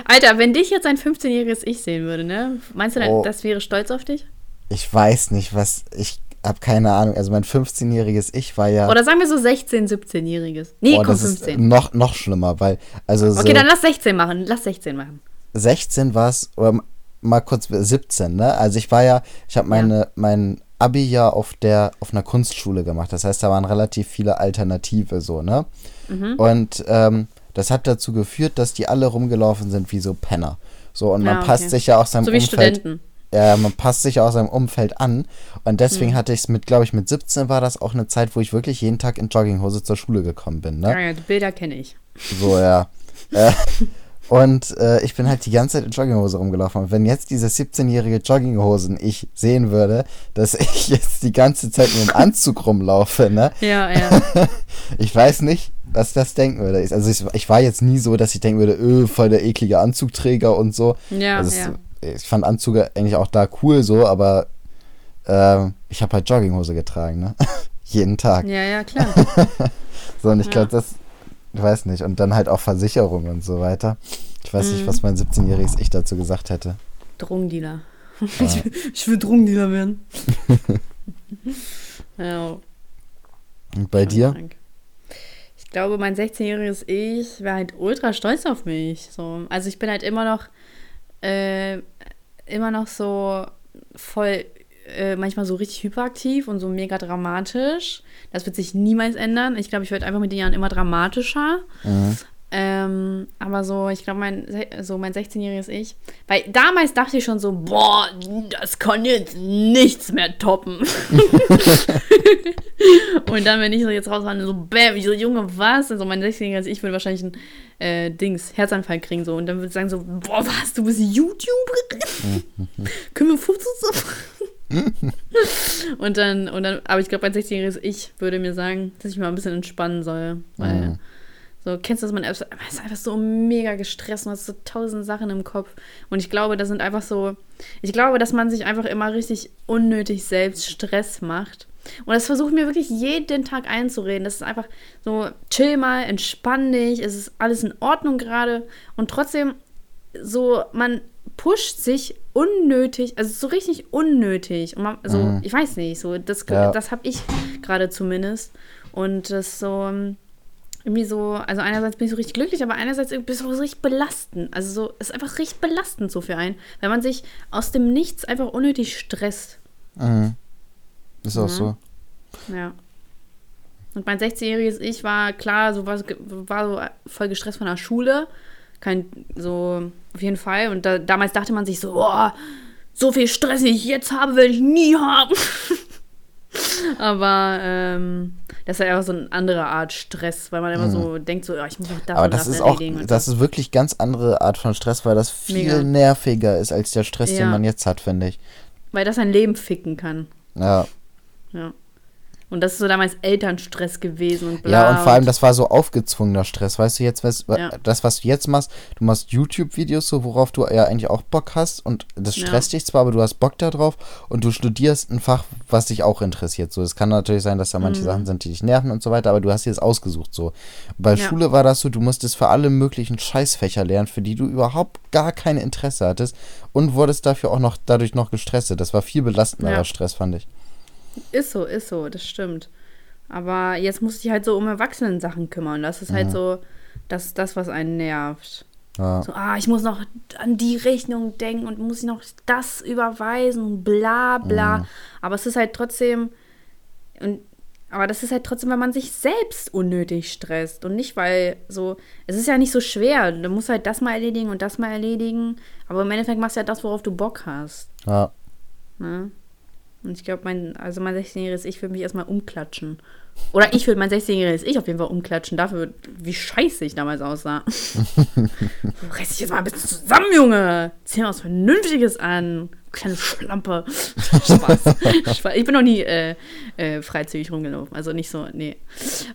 B: Alter, wenn dich jetzt ein 15-jähriges Ich sehen würde, ne? Meinst du,
A: Oh.
B: das wäre stolz auf dich?
A: Ich weiß nicht, was. Ich habe keine Ahnung. Also mein 15-jähriges Ich war ja.
B: Oder sagen wir so 16, 17-jähriges? Nee,
A: oh,
B: komm,
A: das ist
B: 15.
A: noch, noch schlimmer, weil. Also so
B: Okay, dann lass 16 machen. Lass 16 machen.
A: 16 war es, oder mal kurz 17, ne? Also ich war ja, ich habe meine, mein Abi ja auf der, auf einer Kunstschule gemacht. Das heißt, da waren relativ viele Alternative so, ne?
B: Mhm.
A: Und ähm, das hat dazu geführt, dass die alle rumgelaufen sind wie so Penner. So, und man
B: Ja, okay.
A: passt sich ja aus seinem
B: So
A: Umfeld.
B: Studenten.
A: Ja, man passt sich aus seinem Umfeld an. Und deswegen
B: Mhm.
A: hatte ich es mit, glaube ich, mit 17 war das auch eine Zeit, wo ich wirklich jeden Tag in Jogginghose zur Schule gekommen bin, ne?
B: Ja, ja, die Bilder kenne ich.
A: So, ja. äh, und äh, ich bin halt die ganze Zeit in Jogginghose rumgelaufen. Und wenn jetzt dieses 17-jährige Jogginghosen ich sehen würde, dass ich jetzt die ganze Zeit nur im Anzug rumlaufe, ne?
B: Ja, ja.
A: Ich weiß nicht, was das denken würde. Ich- Also ich, ich war jetzt nie so, dass ich denken würde, öh, voll der eklige Anzugträger und so.
B: Ja,
A: also
B: ja.
A: Ich fand Anzüge eigentlich auch da cool so, aber ähm, ich habe halt Jogginghose getragen, ne? Jeden Tag.
B: Ja, ja, klar.
A: So, und ich
B: Ja.
A: glaube, das, weiß nicht. Und dann halt auch Versicherung und so weiter. Ich weiß
B: Mhm.
A: nicht, was mein 17-jähriges Ich dazu gesagt hätte.
B: Drogendealer. Ich, will, ich will Drogendealer werden. ja,
A: Und bei dir?
B: krank. Ich glaube, mein 16-jähriges Ich wäre halt ultra stolz auf mich. So. Also ich bin halt immer noch, äh, immer noch so voll, äh, manchmal so richtig hyperaktiv und so mega dramatisch. Das wird sich niemals ändern. Ich glaube, ich werde einfach mit den Jahren immer dramatischer.
A: Mhm.
B: Ähm, aber so, ich glaube, mein, so mein 16-jähriges Ich. Weil damals dachte ich schon so, boah, das kann jetzt nichts mehr toppen. und dann, wenn ich so jetzt raus war, so, bäm, ich so, Junge, was? Also mein 16-jähriges Ich würde wahrscheinlich ein äh, Dings, Herzanfall kriegen so. Und dann würde ich sagen so, boah, was, du bist YouTuberin? Können wir Fotos machen? und dann, und dann, aber ich glaube, mein 16-jähriges Ich würde mir sagen, dass ich mal ein bisschen entspannen soll. Weil
A: Mhm.
B: so, kennst du das, man ist einfach so mega gestresst und hat so tausend Sachen im Kopf. Und ich glaube, das sind einfach so, ich glaube, dass man sich einfach immer richtig unnötig selbst Stress macht. Und das versuche ich mir wirklich jeden Tag einzureden. Das ist einfach so, chill mal, entspann dich, es ist alles in Ordnung gerade. Und trotzdem, so, man pusht sich unnötig, also so richtig unnötig. Und man, so,
A: Mhm.
B: ich weiß nicht, so, das,
A: Ja.
B: das habe ich gerade zumindest. Und das so, ähm, irgendwie so, also einerseits bin ich so richtig glücklich, aber einerseits irgendwie so richtig belastend. Also so, es ist einfach richtig belastend so für einen, wenn man sich aus dem Nichts einfach unnötig stresst.
A: Mhm. Ist auch
B: Mhm.
A: so.
B: Ja. Und mein 16-jähriges Ich war klar, so war, war so voll gestresst von der Schule. Kein, so, auf jeden Fall. Und da, damals dachte man sich so, boah, so viel Stress, wie ich jetzt habe, will ich nie haben. Aber ähm, das ist halt einfach so eine andere Art Stress, weil man immer so denkt, so, ja, ich muss auch
A: Mhm. Aber
B: und
A: das ist auch, das ist wirklich ganz andere Art von Stress, weil das viel
B: Mega.
A: nerviger ist als der Stress, den
B: Ja.
A: man jetzt hat, finde ich.
B: Weil das ein Leben ficken kann.
A: Ja.
B: Ja. Und das ist so damals Elternstress gewesen und bla.
A: Ja, und vor allem, das war so aufgezwungener Stress. Weißt du, jetzt, was,
B: Ja.
A: das, was du jetzt machst, du machst YouTube-Videos, so worauf du ja eigentlich auch Bock hast. Und das
B: Ja.
A: stresst dich zwar, aber du hast Bock da drauf. Und du studierst ein Fach, was dich auch interessiert. So, es kann natürlich sein, dass da manche
B: Mhm.
A: Sachen sind, die dich nerven und so weiter, aber du hast dir das ausgesucht. So. Bei
B: Ja.
A: Schule war das so, du musstest für alle möglichen Scheißfächer lernen, für die du überhaupt gar kein Interesse hattest. Und wurdest dafür auch noch dadurch noch gestresst. Das war viel belastenderer
B: Ja.
A: Stress, fand ich.
B: Ist so, ist so, das stimmt. Aber jetzt muss ich halt so um Erwachsenen-Sachen kümmern. Das ist halt so, das ist das, was einen nervt.
A: Ja.
B: So, ah, ich muss noch an die Rechnung denken und muss ich noch das überweisen, bla bla.
A: Mhm.
B: Aber es ist halt trotzdem. Und, aber das ist halt trotzdem, weil man sich selbst unnötig stresst und nicht, weil so. Es ist ja nicht so schwer. Du musst halt das mal erledigen und das mal erledigen. Aber im Endeffekt machst du ja das, worauf du Bock hast.
A: Ja.
B: Ne? Und ich glaube, mein, also mein 16-jähriges Ich würde mich erstmal umklatschen. Oder ich würde mein 16-jähriges Ich auf jeden Fall umklatschen, dafür, wie scheiße ich damals aussah. Reiß dich jetzt mal ein bisschen zusammen, Junge! Zieh mal was Vernünftiges an. Kleine Schlampe. Spaß. Spaß. Ich bin noch nie äh, äh, freizügig rumgelaufen. Also nicht so, nee.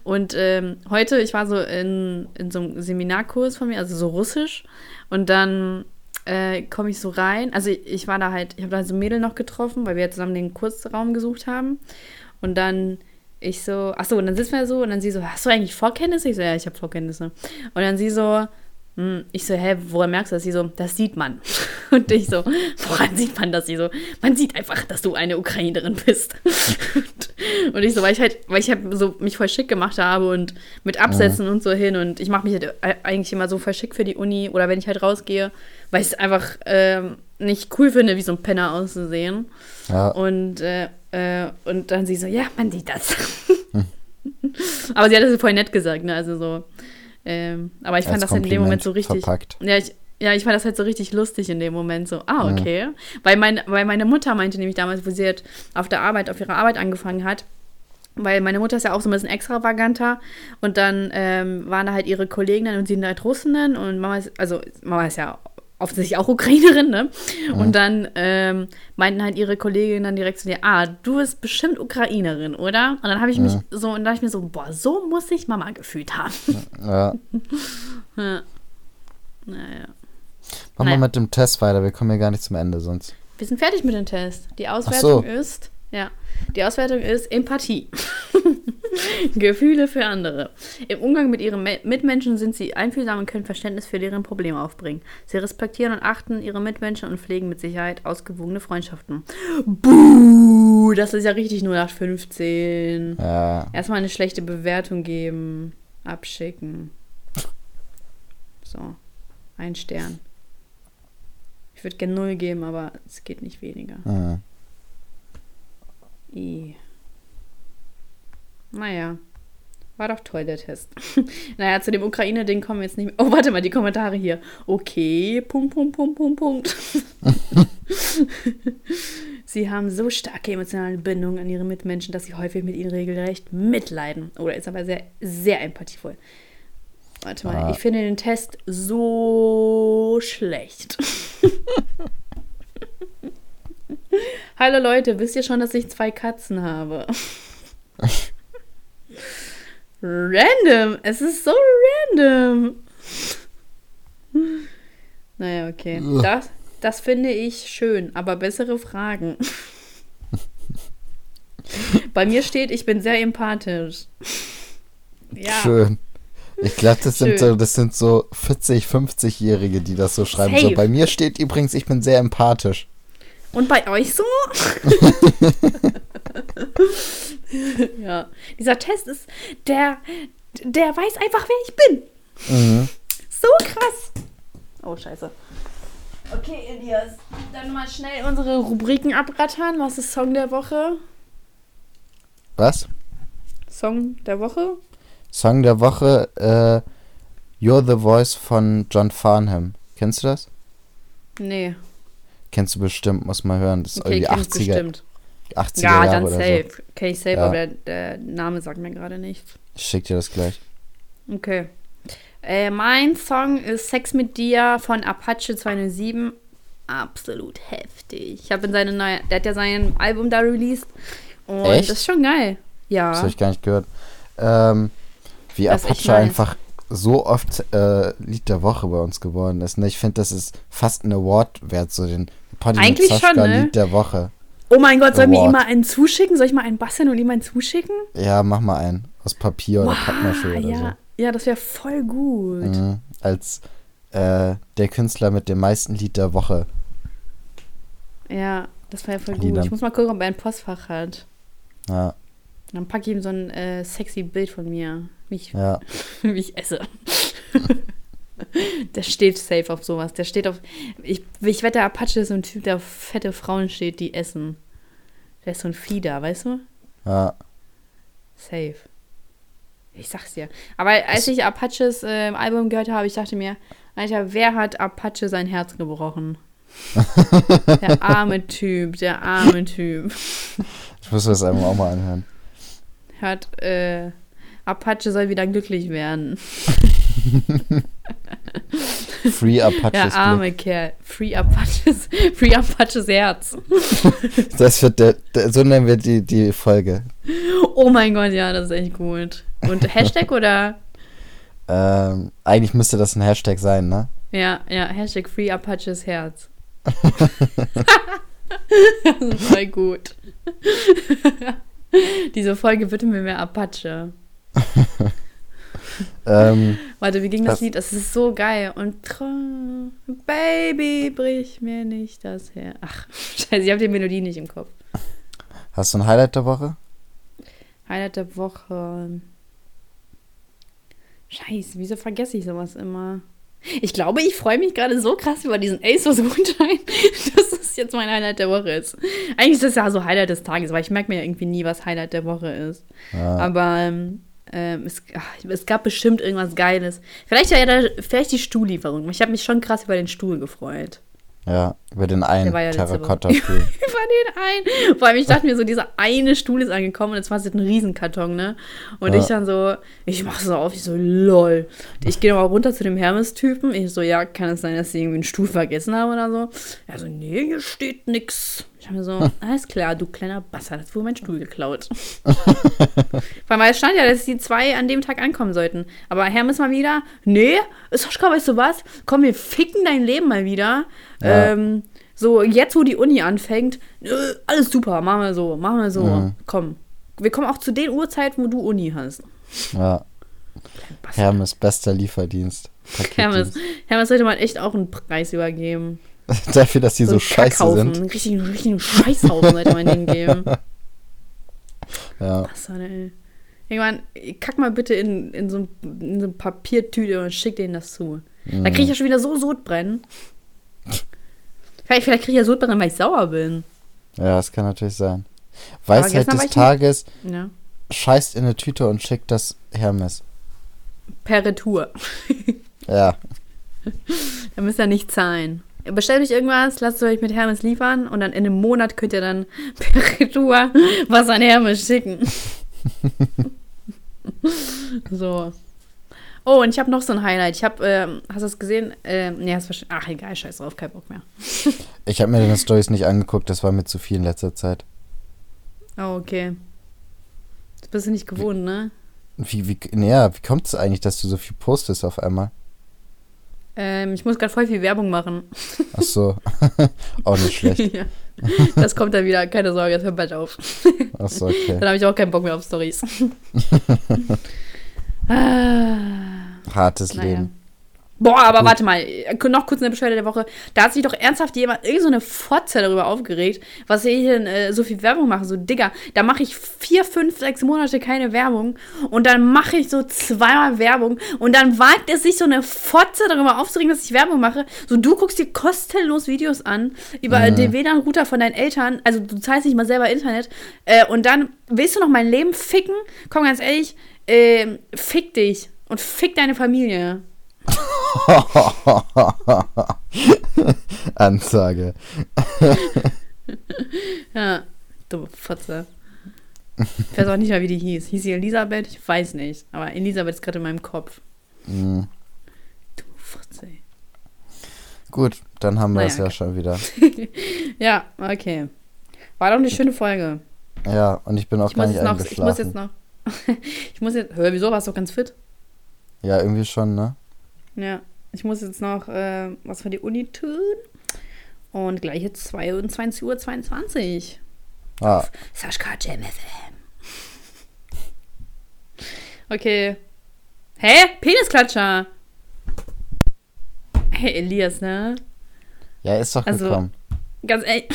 B: Und ähm, heute, ich war so in, in so einem Seminarkurs von mir, also so Russisch. Und dann äh, komme ich so rein. Also ich, ich war da halt, ich habe da so Mädel noch getroffen, weil wir zusammen den Kursraum gesucht haben. Und dann ich so, ach so, und dann sitzen wir so und dann sie so, hast du eigentlich Vorkenntnisse? Ich so, ja, ich habe Vorkenntnisse. Und dann sie so, ich so, hä, woran merkst du das? Sie so, das sieht man. Und ich so, woran sieht man das? Sie so, man sieht einfach, dass du eine Ukrainerin bist. Und ich so, weil ich halt, weil ich halt so mich voll schick gemacht habe und mit Absätzen und so hin und ich mache mich halt eigentlich immer so voll schick für die Uni oder wenn ich halt rausgehe, weil ich es einfach ähm, nicht cool finde, wie so ein Penner auszusehen.
A: Ja.
B: Und, äh, äh, und dann sie so, ja, man sieht das. aber sie hat das voll nett gesagt, ne? Also so. Ähm, aber ich fand das halt in dem Moment so richtig.
A: verpackt.
B: Ja, ich, ja, ich fand das halt so richtig lustig in dem Moment. So, ah,
A: Ja.
B: okay. Weil, mein, weil meine Mutter meinte nämlich damals, wo sie halt auf der Arbeit, auf ihrer Arbeit angefangen hat, weil meine Mutter ist ja auch so ein bisschen extravaganter und dann ähm, waren da halt ihre Kolleginnen und sie sind halt Russinnen und Mama ist, also Mama ist ja offensichtlich auch Ukrainerin, ne? Und dann ähm, meinten halt ihre Kolleginnen dann direkt zu mir, ah, du bist bestimmt Ukrainerin, oder? Und dann habe ich mich so, und da dachte ich mir so, boah, so muss sich Mama gefühlt haben.
A: Ja.
B: ja. Naja.
A: Mach
B: Naja.
A: mal mit dem Test weiter, wir kommen ja gar nicht zum Ende sonst.
B: Wir sind fertig mit dem Test. Die Auswertung
A: so.
B: ist, ja, die Auswertung ist Empathie. Gefühle für andere. Im Umgang mit ihren Me Mitmenschen sind sie einfühlsam und können Verständnis für deren Probleme aufbringen. Sie respektieren und achten ihre Mitmenschen und pflegen mit Sicherheit ausgewogene Freundschaften. Buh, das ist ja richtig 0815.
A: Ja.
B: Erstmal eine schlechte Bewertung geben, abschicken. So, ein Stern. Ich würde gerne null geben, aber es geht nicht weniger.
A: Mhm.
B: I. Naja. War doch toll, der Test. naja, zu dem Ukraine-Ding kommen wir jetzt nicht mehr. Oh, warte mal, die Kommentare hier. Okay, Punkt, Punkt, Punkt, Punkt, Punkt. sie haben so starke emotionale Bindungen an ihre Mitmenschen, dass sie häufig mit ihnen regelrecht mitleiden. Oder ist aber sehr, sehr empathievoll. Warte mal,
A: Ah.
B: ich finde den Test so schlecht. Hallo Leute, wisst ihr schon, dass ich zwei Katzen habe? random. Es ist so random. Naja, okay. Das, das finde ich schön, aber bessere Fragen. Bei mir steht, ich bin sehr empathisch. Ja,
A: Schön. Ich glaube, das sind so, das sind so 40, 50-Jährige, die das so schreiben. So, bei mir steht übrigens, ich bin sehr empathisch.
B: Und bei euch so? ja. Dieser Test ist, der, der weiß einfach, wer ich bin.
A: Mhm.
B: So krass. Oh, scheiße. Okay, Elias, dann mal schnell unsere Rubriken abrattern. Was ist Song der Woche?
A: Was?
B: Song der Woche?
A: Song der Woche, äh, You're the Voice von John Farnham. Kennst du das?
B: Nee.
A: Kennst du bestimmt, muss mal hören. Das ist
B: Okay,
A: irgendwie
B: kenn ich
A: 80er,
B: bestimmt.
A: 80er
B: Ja,
A: Jahre
B: dann
A: oder
B: safe.
A: so.
B: Kenn ich safe,
A: Ja.
B: aber der, der Name sagt mir gerade nichts.
A: Ich schick dir das gleich.
B: Okay. Äh, mein Song ist Sex mit dir von Apache 207. Absolut heftig. Ich habe in seine neue, der hat ja sein Album da released. Und
A: Echt?
B: das ist schon geil. Ja.
A: Das habe ich gar nicht gehört. Ähm, wie
B: Das
A: Apache einfach so oft äh, Lied der Woche bei uns geworden ist. Ne? Ich finde, das ist fast ein Award wert, so den Potty
B: Eigentlich schon, ne?
A: Lied der Woche.
B: Oh mein Gott, soll mir ihm mal einen zuschicken? Soll ich mal einen basteln und ihm einen zuschicken?
A: Ja, mach mal einen. Aus Papier oder Pappmaché oder
B: ja, ja, das wäre voll gut.
A: so. Mhm. Als äh, der Künstler mit dem meisten Lied der Woche.
B: Ja, das wäre voll
A: Die
B: gut. Ich muss mal gucken, ob er ein Postfach hat.
A: Ja,
B: Dann packe ich ihm so ein äh, sexy Bild von mir, wie ich,
A: ja.
B: wie ich esse. Der steht safe auf sowas. Der steht auf. Ich, ich wette, Apache ist so ein Typ, der auf fette Frauen steht, die essen. Der ist so ein Fieder, weißt du?
A: Ja.
B: Safe. Ich sag's dir. Aber als ich Apaches äh, Album gehört habe, ich dachte mir, Alter, wer hat Apache sein Herz gebrochen? der arme Typ, der arme Typ.
A: Ich muss das einfach auch mal anhören.
B: Hört, äh, Apache soll wieder glücklich werden.
A: Free Apaches.
B: Der arme
A: Glück.
B: Kerl. Free Apaches, Free Apaches Herz.
A: Das wird der, der, so nennen wir die, die Folge.
B: Oh mein Gott, ja, das ist echt gut. Und Hashtag oder?
A: Ähm, eigentlich müsste das ein Hashtag sein, ne?
B: Ja, ja, Hashtag Free Apaches Herz. das ist voll gut. Diese Folge widmen wir mehr Apache.
A: Ähm,
B: Warte, wie ging das,
A: Das-
B: Lied? Das ist so geil. Und Baby, brich mir nicht das Herz. Ach, scheiße, ich habe die Melodie nicht im Kopf.
A: hast du ein Highlight der Woche?
B: Highlight der Woche. Scheiße, wieso vergesse ich sowas immer? Ich glaube, ich freue mich gerade so krass über diesen ASOS-Gutschein, dass das jetzt mein Highlight der Woche ist. Eigentlich ist das ja so Highlight des Tages, weil ich merke mir ja irgendwie nie, was Highlight der Woche ist.
A: Ja.
B: Aber ähm, ähm, es, ach, es gab bestimmt irgendwas Geiles. Vielleicht ja der, vielleicht die Stuhllieferung. Ich habe mich schon krass über den Stuhl gefreut.
A: Ja, über den einen
B: ja.
A: Terrakotta-Stuhl.
B: über den einen. Vor allem, ich dachte mir so, dieser eine Stuhl ist angekommen und jetzt war es jetzt ein Riesenkarton, ne? Und
A: Ja.
B: ich dann so, ich mach so auf, ich so, lol. Ich gehe nochmal runter zu dem Hermes-Typen. Ich so, ja, kann es sein, dass sie irgendwie einen Stuhl vergessen haben oder so? Er so, nee, hier steht nix. Ich hab mir so, alles klar, du kleiner Bastard, hast wohl meinen Stuhl geklaut. Allem, es stand ja, dass die zwei an dem Tag ankommen sollten. Aber Hermes mal wieder, nee, Sascha, weißt du was? Komm, wir ficken dein Leben mal wieder.
A: Ja.
B: Ähm, so, jetzt, wo die Uni anfängt, alles super, machen wir so, machen wir so.
A: Mhm.
B: Komm. Wir kommen auch zu den Uhrzeiten, wo du Uni hast.
A: Ja. Hermes, bester Lieferdienst.
B: Hermes. Hermes sollte man echt auch einen Preis übergeben.
A: Dafür, dass die so,
B: einen
A: scheiße
B: Kackhaufen,
A: sind.
B: Einen richtigen, richtigen Scheißhaufen sollte man denen geben.
A: Ja.
B: Bastard, ey. Irgendwann, kack mal bitte in, in, so, ein, in so eine Papiertüte und schick denen das zu. Dann krieg ich ja schon wieder so Sodbrennen. Vielleicht, vielleicht krieg ich ja Sodbrennen, weil ich sauer bin.
A: ja, das kann natürlich sein. Weisheit
B: war
A: des Tages,
B: Ja.
A: scheißt in eine Tüte und schickt das Hermes.
B: Per Retour.
A: Ja,
B: Da müsst ihr nicht zahlen. Bestellt euch irgendwas, lasst es euch mit Hermes liefern und dann in einem Monat könnt ihr dann per Retour was an Hermes schicken. so. Oh, und ich habe noch so ein Highlight. Ich habe, ähm, hast du das gesehen? Ähm, nee, hast du Ach, egal, scheiß drauf, kein Bock mehr.
A: ich habe mir deine Stories nicht angeguckt, das war mir zu viel in letzter Zeit.
B: Oh, okay. Das bist du nicht gewohnt, ne?
A: Wie, wie, naja, wie kommt es eigentlich, dass du so viel postest auf einmal?
B: Ähm, ich muss gerade voll viel Werbung machen.
A: Ach so, auch nicht schlecht.
B: ja. Das kommt dann wieder, keine Sorge, das hört bald auf.
A: Ach so, okay.
B: Dann habe ich auch keinen Bock mehr auf Stories. ah.
A: Hartes
B: Naja.
A: Leben.
B: Boah, aber
A: Gut.
B: warte mal, noch kurz eine Beschwerde der Woche. Da hat sich doch ernsthaft jemand, irgend so eine Fotze darüber aufgeregt, was ich hier denn, äh, so viel Werbung mache. So, Digga, da mache ich vier, fünf, sechs Monate keine Werbung und dann mache ich so zweimal Werbung und dann wagt es sich so eine Fotze darüber aufzuregen, dass ich Werbung mache. So, du guckst dir kostenlos Videos an über
A: Mhm.
B: den WLAN-Router von deinen Eltern, also du zahlst nicht mal selber Internet äh, und dann willst du noch mein Leben ficken? Komm, ganz ehrlich, äh, fick dich und fick deine Familie.
A: Ansage.
B: Ja, dumme Fotze. Ich weiß auch nicht mehr, wie die hieß. Hieß sie Elisabeth? Ich weiß nicht. Aber Elisabeth ist gerade in meinem Kopf.
A: Mhm.
B: Dumme Fotze.
A: Gut, dann haben wir
B: Naja,
A: es ja schon wieder.
B: Ja, okay. War doch eine schöne Folge.
A: Ja, und ich bin auch
B: Ich
A: gar nicht
B: noch, ich muss jetzt
A: eingeschlafen.
B: noch. ich muss jetzt. Hör, wieso? Warst du ganz fit?
A: Ja, irgendwie schon, ne?
B: Ja. Ich muss jetzt noch äh, was für die Uni tun. Und gleich jetzt 22.22 Uhr. 22.
A: Ah,
B: Sascha Jam FM. Okay. Hä? Penisklatscher. Hey, Elias, ne?
A: ja, ist doch
B: Also-
A: gekommen.
B: Ganz ehrlich.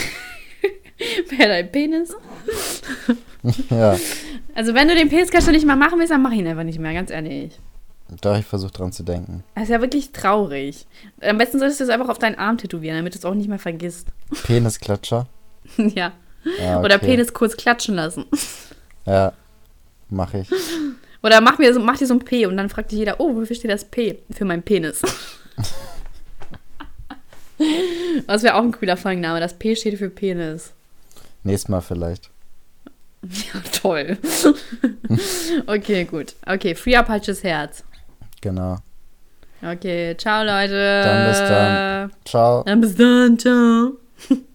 B: Wer dein Penis?
A: ja,
B: Also, wenn du den Penisklatscher nicht mal machen willst, dann mach ihn einfach nicht mehr, ganz ehrlich.
A: Da habe ich versucht dran zu denken.
B: Das ist ja wirklich traurig. Am besten solltest du es einfach auf deinen Arm tätowieren, damit du es auch nicht mehr vergisst.
A: Penisklatscher.
B: ja.
A: Ja,
B: Oder
A: okay.
B: Penis kurz klatschen lassen.
A: Ja, mache ich.
B: Oder mach, mir so, mach dir so ein P und dann fragt dich jeder, oh, wofür steht das P? Für meinen Penis. das wäre auch ein cooler Folgenname. Das P steht für Penis.
A: Nächstes Mal vielleicht.
B: Ja, toll. okay, gut. Okay, Free Apaches Herz.
A: Genau.
B: Okay, ciao Leute.
A: Dann bis dann. Ciao.
B: Dann bis dann, ciao.